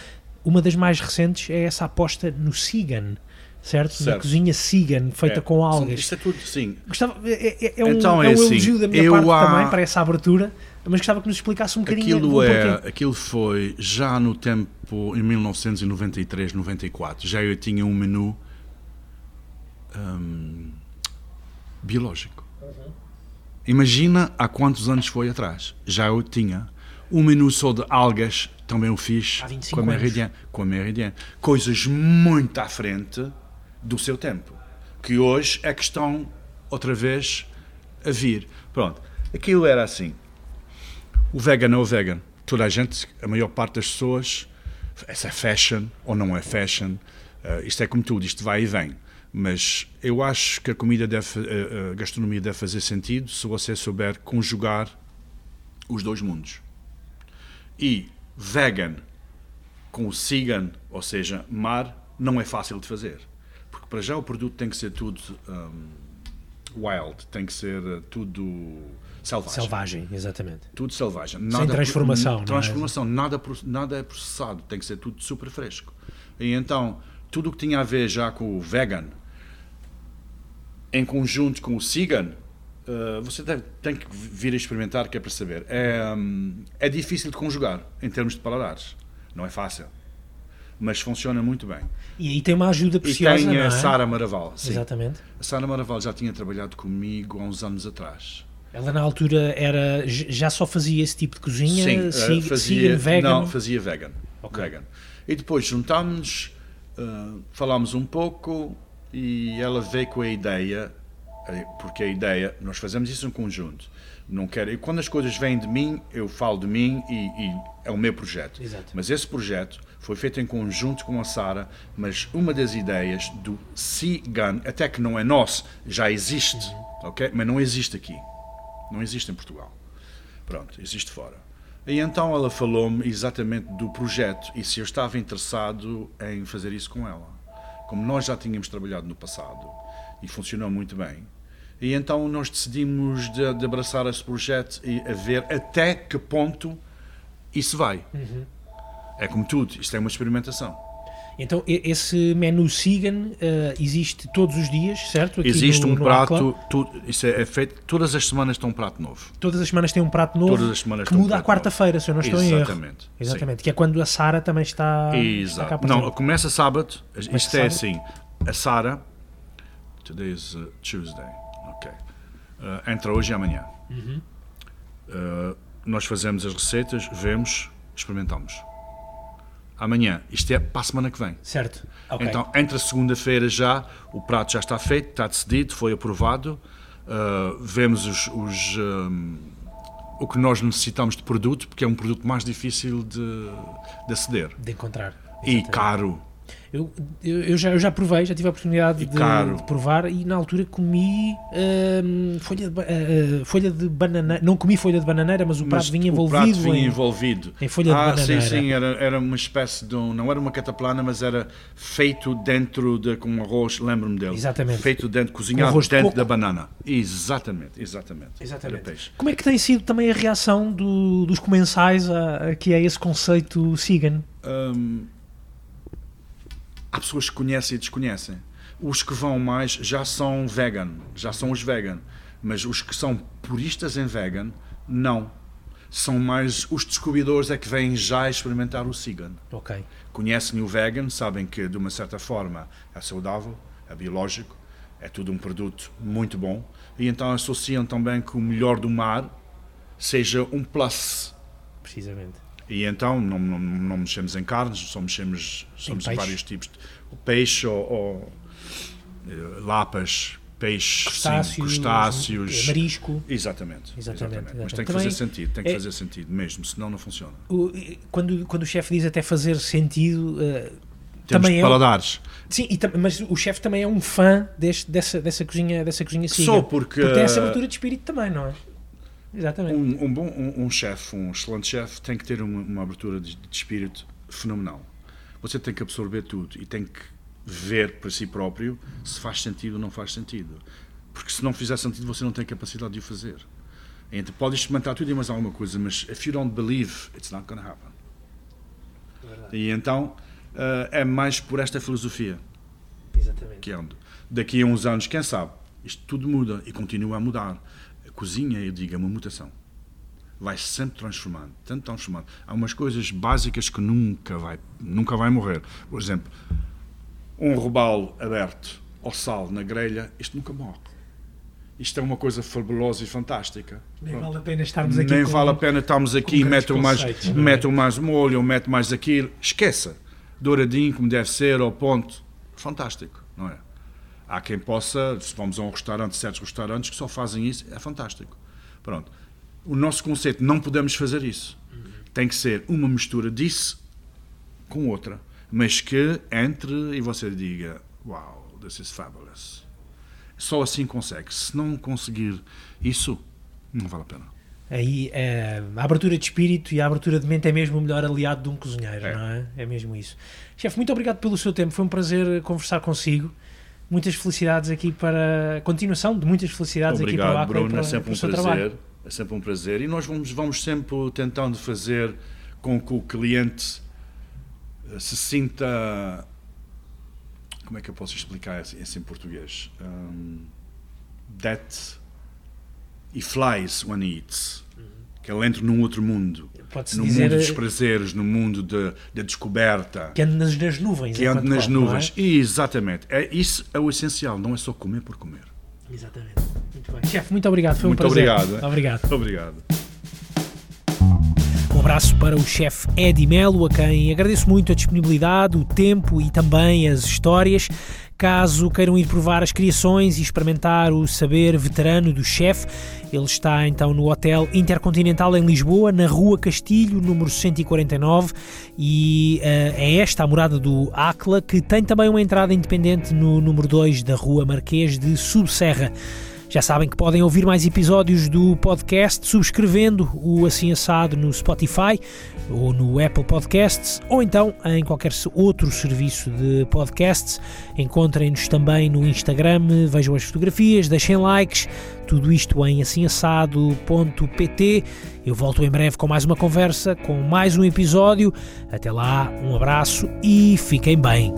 [SPEAKER 1] uma das mais recentes é essa aposta no Sigan, certo? certo. Na cozinha Sigan, feita
[SPEAKER 2] é.
[SPEAKER 1] com algas.
[SPEAKER 2] Isto é tudo, sim.
[SPEAKER 1] Gostava, é, é, é um,
[SPEAKER 2] então,
[SPEAKER 1] é,
[SPEAKER 2] é um assim,
[SPEAKER 1] elogio da minha parte há... também para essa abertura, mas gostava que nos explicasse um bocadinho
[SPEAKER 2] aquilo é Aquilo foi já no tempo, em 1993, 94, já eu tinha um menu um, biológico. Uhum. Imagina há quantos anos foi atrás. Já eu tinha um menu só de algas também o fiz com a, Meridian, com a Meridian. Coisas muito à frente do seu tempo, que hoje é que estão outra vez a vir. Pronto, aquilo era assim. O vegan é o vegan. Toda a gente, a maior parte das pessoas, essa é fashion ou não é fashion. Uh, isto é como tudo, isto vai e vem. Mas eu acho que a comida deve, a gastronomia deve fazer sentido se você souber conjugar os dois mundos. E vegan com o vegan, ou seja, mar, não é fácil de fazer. Porque para já o produto tem que ser tudo um, wild, tem que ser uh, tudo selvagem.
[SPEAKER 1] Selvagem, exatamente.
[SPEAKER 2] Tudo selvagem.
[SPEAKER 1] Nada Sem transformação.
[SPEAKER 2] transformação, é? nada, nada é processado, tem que ser tudo super fresco. E então, tudo o que tinha a ver já com o vegan, em conjunto com o vegan, Uh, você deve, tem que vir a experimentar, que é para saber. É, um, é difícil de conjugar em termos de paladares. Não é fácil. Mas funciona muito bem.
[SPEAKER 1] E aí tem uma ajuda preciosa.
[SPEAKER 2] E tem a
[SPEAKER 1] é?
[SPEAKER 2] Sara Maraval. Sim.
[SPEAKER 1] Exatamente.
[SPEAKER 2] A Sara Maraval já tinha trabalhado comigo há uns anos atrás.
[SPEAKER 1] Ela na altura era já só fazia esse tipo de cozinha?
[SPEAKER 2] Sim,
[SPEAKER 1] sig,
[SPEAKER 2] fazia,
[SPEAKER 1] vegan?
[SPEAKER 2] Não, fazia vegan. Okay. vegan. E depois juntámos, uh, falámos um pouco e ela veio com a ideia porque a ideia, nós fazemos isso em conjunto. Não quero, e quando as coisas vêm de mim, eu falo de mim e, e é o meu projeto.
[SPEAKER 1] Exato.
[SPEAKER 2] Mas esse projeto foi feito em conjunto com a Sara, mas uma das ideias do Cigan, até que não é nosso, já existe, uhum. ok? Mas não existe aqui. Não existe em Portugal. Pronto, existe fora. E então ela falou-me exatamente do projeto e se eu estava interessado em fazer isso com ela. Como nós já tínhamos trabalhado no passado e funcionou muito bem, e então nós decidimos de, de, abraçar esse projeto e a ver até que ponto isso vai.
[SPEAKER 1] Uhum.
[SPEAKER 2] É como tudo, isto é uma experimentação.
[SPEAKER 1] Então esse menu Sigan uh, existe todos os dias, certo?
[SPEAKER 2] Aqui existe no, um no prato, tu, isso é, é, feito, todas as semanas tem um prato novo.
[SPEAKER 1] Todas as semanas tem um prato novo
[SPEAKER 2] todas as semanas
[SPEAKER 1] que muda um à quarta-feira, se eu não estou
[SPEAKER 2] Exatamente,
[SPEAKER 1] em erro. Exatamente. Que é quando a Sara também está,
[SPEAKER 2] Exato.
[SPEAKER 1] está cá
[SPEAKER 2] Não, começa sábado, isto é sábado? assim, a Sara Today is uh, Tuesday. Uh, entre hoje e amanhã. Uh, nós fazemos as receitas, vemos, experimentamos. Amanhã, isto é para a semana que vem.
[SPEAKER 1] Certo. Ok.
[SPEAKER 2] Então, entre a segunda-feira já, o prato já está feito, está decidido, foi aprovado. Uh, vemos os, os, um, o que nós necessitamos de produto, porque é um produto mais difícil de, de aceder.
[SPEAKER 1] de encontrar.
[SPEAKER 2] E
[SPEAKER 1] Exatamente.
[SPEAKER 2] caro.
[SPEAKER 1] Eu, eu, eu já, eu já provei, já tive a oportunidade de, de provar e na altura comi hum, folha, de, ah, folha de bananeira. Não comi folha de bananeira, mas o prato
[SPEAKER 2] Mas
[SPEAKER 1] vinha
[SPEAKER 2] o
[SPEAKER 1] envolvido
[SPEAKER 2] prato vinha
[SPEAKER 1] em,
[SPEAKER 2] envolvido.
[SPEAKER 1] em folha de
[SPEAKER 2] ah,
[SPEAKER 1] bananeira.
[SPEAKER 2] sim, sim, era, era uma espécie de um, não era uma cataplana, mas era feito dentro de com arroz, lembro-me dele.
[SPEAKER 1] Exatamente.
[SPEAKER 2] Feito dentro, cozinhado
[SPEAKER 1] de
[SPEAKER 2] dentro
[SPEAKER 1] coco.
[SPEAKER 2] da banana. Exatamente, exatamente.
[SPEAKER 1] Exatamente. Como é que tem sido também a reação do- dos comensais a, a que é esse conceito vegan?
[SPEAKER 2] Hum, há pessoas que conhecem e desconhecem. Os que vão mais já são vegan, já são os vegan. Mas os que são puristas em vegan, não. São mais os descobridores é que vêm já experimentar o vegan.
[SPEAKER 1] Ok.
[SPEAKER 2] Conhecem o vegan, sabem que de uma certa forma é saudável, é biológico, é tudo um produto muito bom e então associam também que o melhor do mar seja um plus.
[SPEAKER 1] Precisamente.
[SPEAKER 2] E então não, não, não mexemos em carnes, só mexemos somos em
[SPEAKER 1] peixe.
[SPEAKER 2] vários tipos de peixe ou, ou eh, lapas, peixes, sim,
[SPEAKER 1] Crustáceos,
[SPEAKER 2] crustáceos.
[SPEAKER 1] marisco.
[SPEAKER 2] Exatamente,
[SPEAKER 1] Exatamente,
[SPEAKER 2] exatamente. Mas tem que
[SPEAKER 1] Também
[SPEAKER 2] fazer sentido, tem que
[SPEAKER 1] é-
[SPEAKER 2] fazer sentido mesmo, senão não funciona.
[SPEAKER 1] O- quando, quando o chefe diz até fazer sentido, eh,
[SPEAKER 2] Temos
[SPEAKER 1] também é.
[SPEAKER 2] paladares.
[SPEAKER 1] Sim, e mas o chefe também é um fã deste, dessa, dessa cozinha, dessa cozinha siga.
[SPEAKER 2] Só porque,
[SPEAKER 1] tem essa
[SPEAKER 2] eh,
[SPEAKER 1] abertura de espírito também, não é? Exatamente.
[SPEAKER 2] Um, um bom um, um chefe, um excelente chefe, tem que ter uma, uma abertura de, de espírito fenomenal. Você tem que absorver tudo e tem que ver para si próprio se faz sentido ou não faz sentido. Porque se não fizer sentido, você não tem capacidade de o fazer. Então, pode experimentar tudo e mais alguma coisa, mas if you don't believe, it's not going to happen. E então eh, é mais por esta filosofia
[SPEAKER 1] Exatamente.
[SPEAKER 2] que ando. Daqui a uns anos, quem sabe, isto tudo muda e continua a mudar. Cozinha, eu digo, é uma mutação. Vai sempre transformando, tanto transformando. Há umas coisas básicas que nunca vai, nunca vai morrer. Por exemplo, um robalo aberto ao sal na grelha, isto nunca morre. Isto é uma coisa fabulosa e fantástica.
[SPEAKER 1] Nem
[SPEAKER 2] Pronto.
[SPEAKER 1] vale a pena estarmos aqui.
[SPEAKER 2] Nem
[SPEAKER 1] com-
[SPEAKER 2] vale a pena estarmos aqui,
[SPEAKER 1] grandes
[SPEAKER 2] metam mais,
[SPEAKER 1] é?
[SPEAKER 2] metam mais molho, ou mais aquilo. Esqueça. Douradinho, como deve ser, ao ponto. Fantástico, não é? Há quem possa, se vamos a um restaurante, certos restaurantes que só fazem isso, é fantástico. Pronto. O nosso conceito, não podemos fazer isso. Tem que ser uma mistura disso com outra, mas que entre e você diga: Wow, this is fabulous. Só assim consegue. Se não conseguir isso, não vale a pena.
[SPEAKER 1] Aí eh, a abertura de espírito e a abertura de mente é mesmo o melhor aliado de um cozinheiro,
[SPEAKER 2] É.
[SPEAKER 1] não é? É mesmo isso. Chefe, muito obrigado pelo seu tempo. Foi um prazer conversar consigo. Muitas felicidades aqui para a continuação de muitas felicidades aqui para o
[SPEAKER 2] Obrigado,
[SPEAKER 1] Acre e
[SPEAKER 2] Bruno.
[SPEAKER 1] para,
[SPEAKER 2] É sempre
[SPEAKER 1] para
[SPEAKER 2] um
[SPEAKER 1] o seu
[SPEAKER 2] prazer.
[SPEAKER 1] trabalho.
[SPEAKER 2] É sempre um prazer. E nós vamos, vamos sempre tentando fazer com que o cliente eh, se sinta. Como é que eu posso explicar isso isso em português? Um, that he flies when he eats. Que ele entre num outro mundo.
[SPEAKER 1] Pode-se
[SPEAKER 2] No
[SPEAKER 1] dizer
[SPEAKER 2] mundo dos prazeres, no mundo de- da descoberta.
[SPEAKER 1] que ande nas, nas nuvens.
[SPEAKER 2] Que ande nas
[SPEAKER 1] é?
[SPEAKER 2] nuvens. Exatamente. É, isso é o essencial. Não é só comer por comer.
[SPEAKER 1] Exatamente. Muito bem. Chefe, muito obrigado. Foi
[SPEAKER 2] Muito
[SPEAKER 1] um prazer.
[SPEAKER 2] obrigado.
[SPEAKER 1] Obrigado.
[SPEAKER 2] Obrigado.
[SPEAKER 1] Abraço para o chefe Eddie Melo, a quem agradeço muito a disponibilidade, o tempo e também as histórias. Caso queiram ir provar as criações e experimentar o saber veterano do chefe, ele está então no Hotel Intercontinental em Lisboa, na Rua Castilho, número 149, e eh, é esta a morada do Acla, que tem também uma entrada independente no número 2 da Rua Marquês de Subserra. Já sabem que podem ouvir mais episódios do podcast subscrevendo o Assim Assado no Spotify ou no Apple Podcasts ou então em qualquer outro serviço de podcasts. Encontrem-nos também no Instagram, vejam as fotografias, deixem likes, tudo isto em assimassado.pt. Eu volto em breve com mais uma conversa, com mais um episódio. Até lá, um abraço e fiquem bem.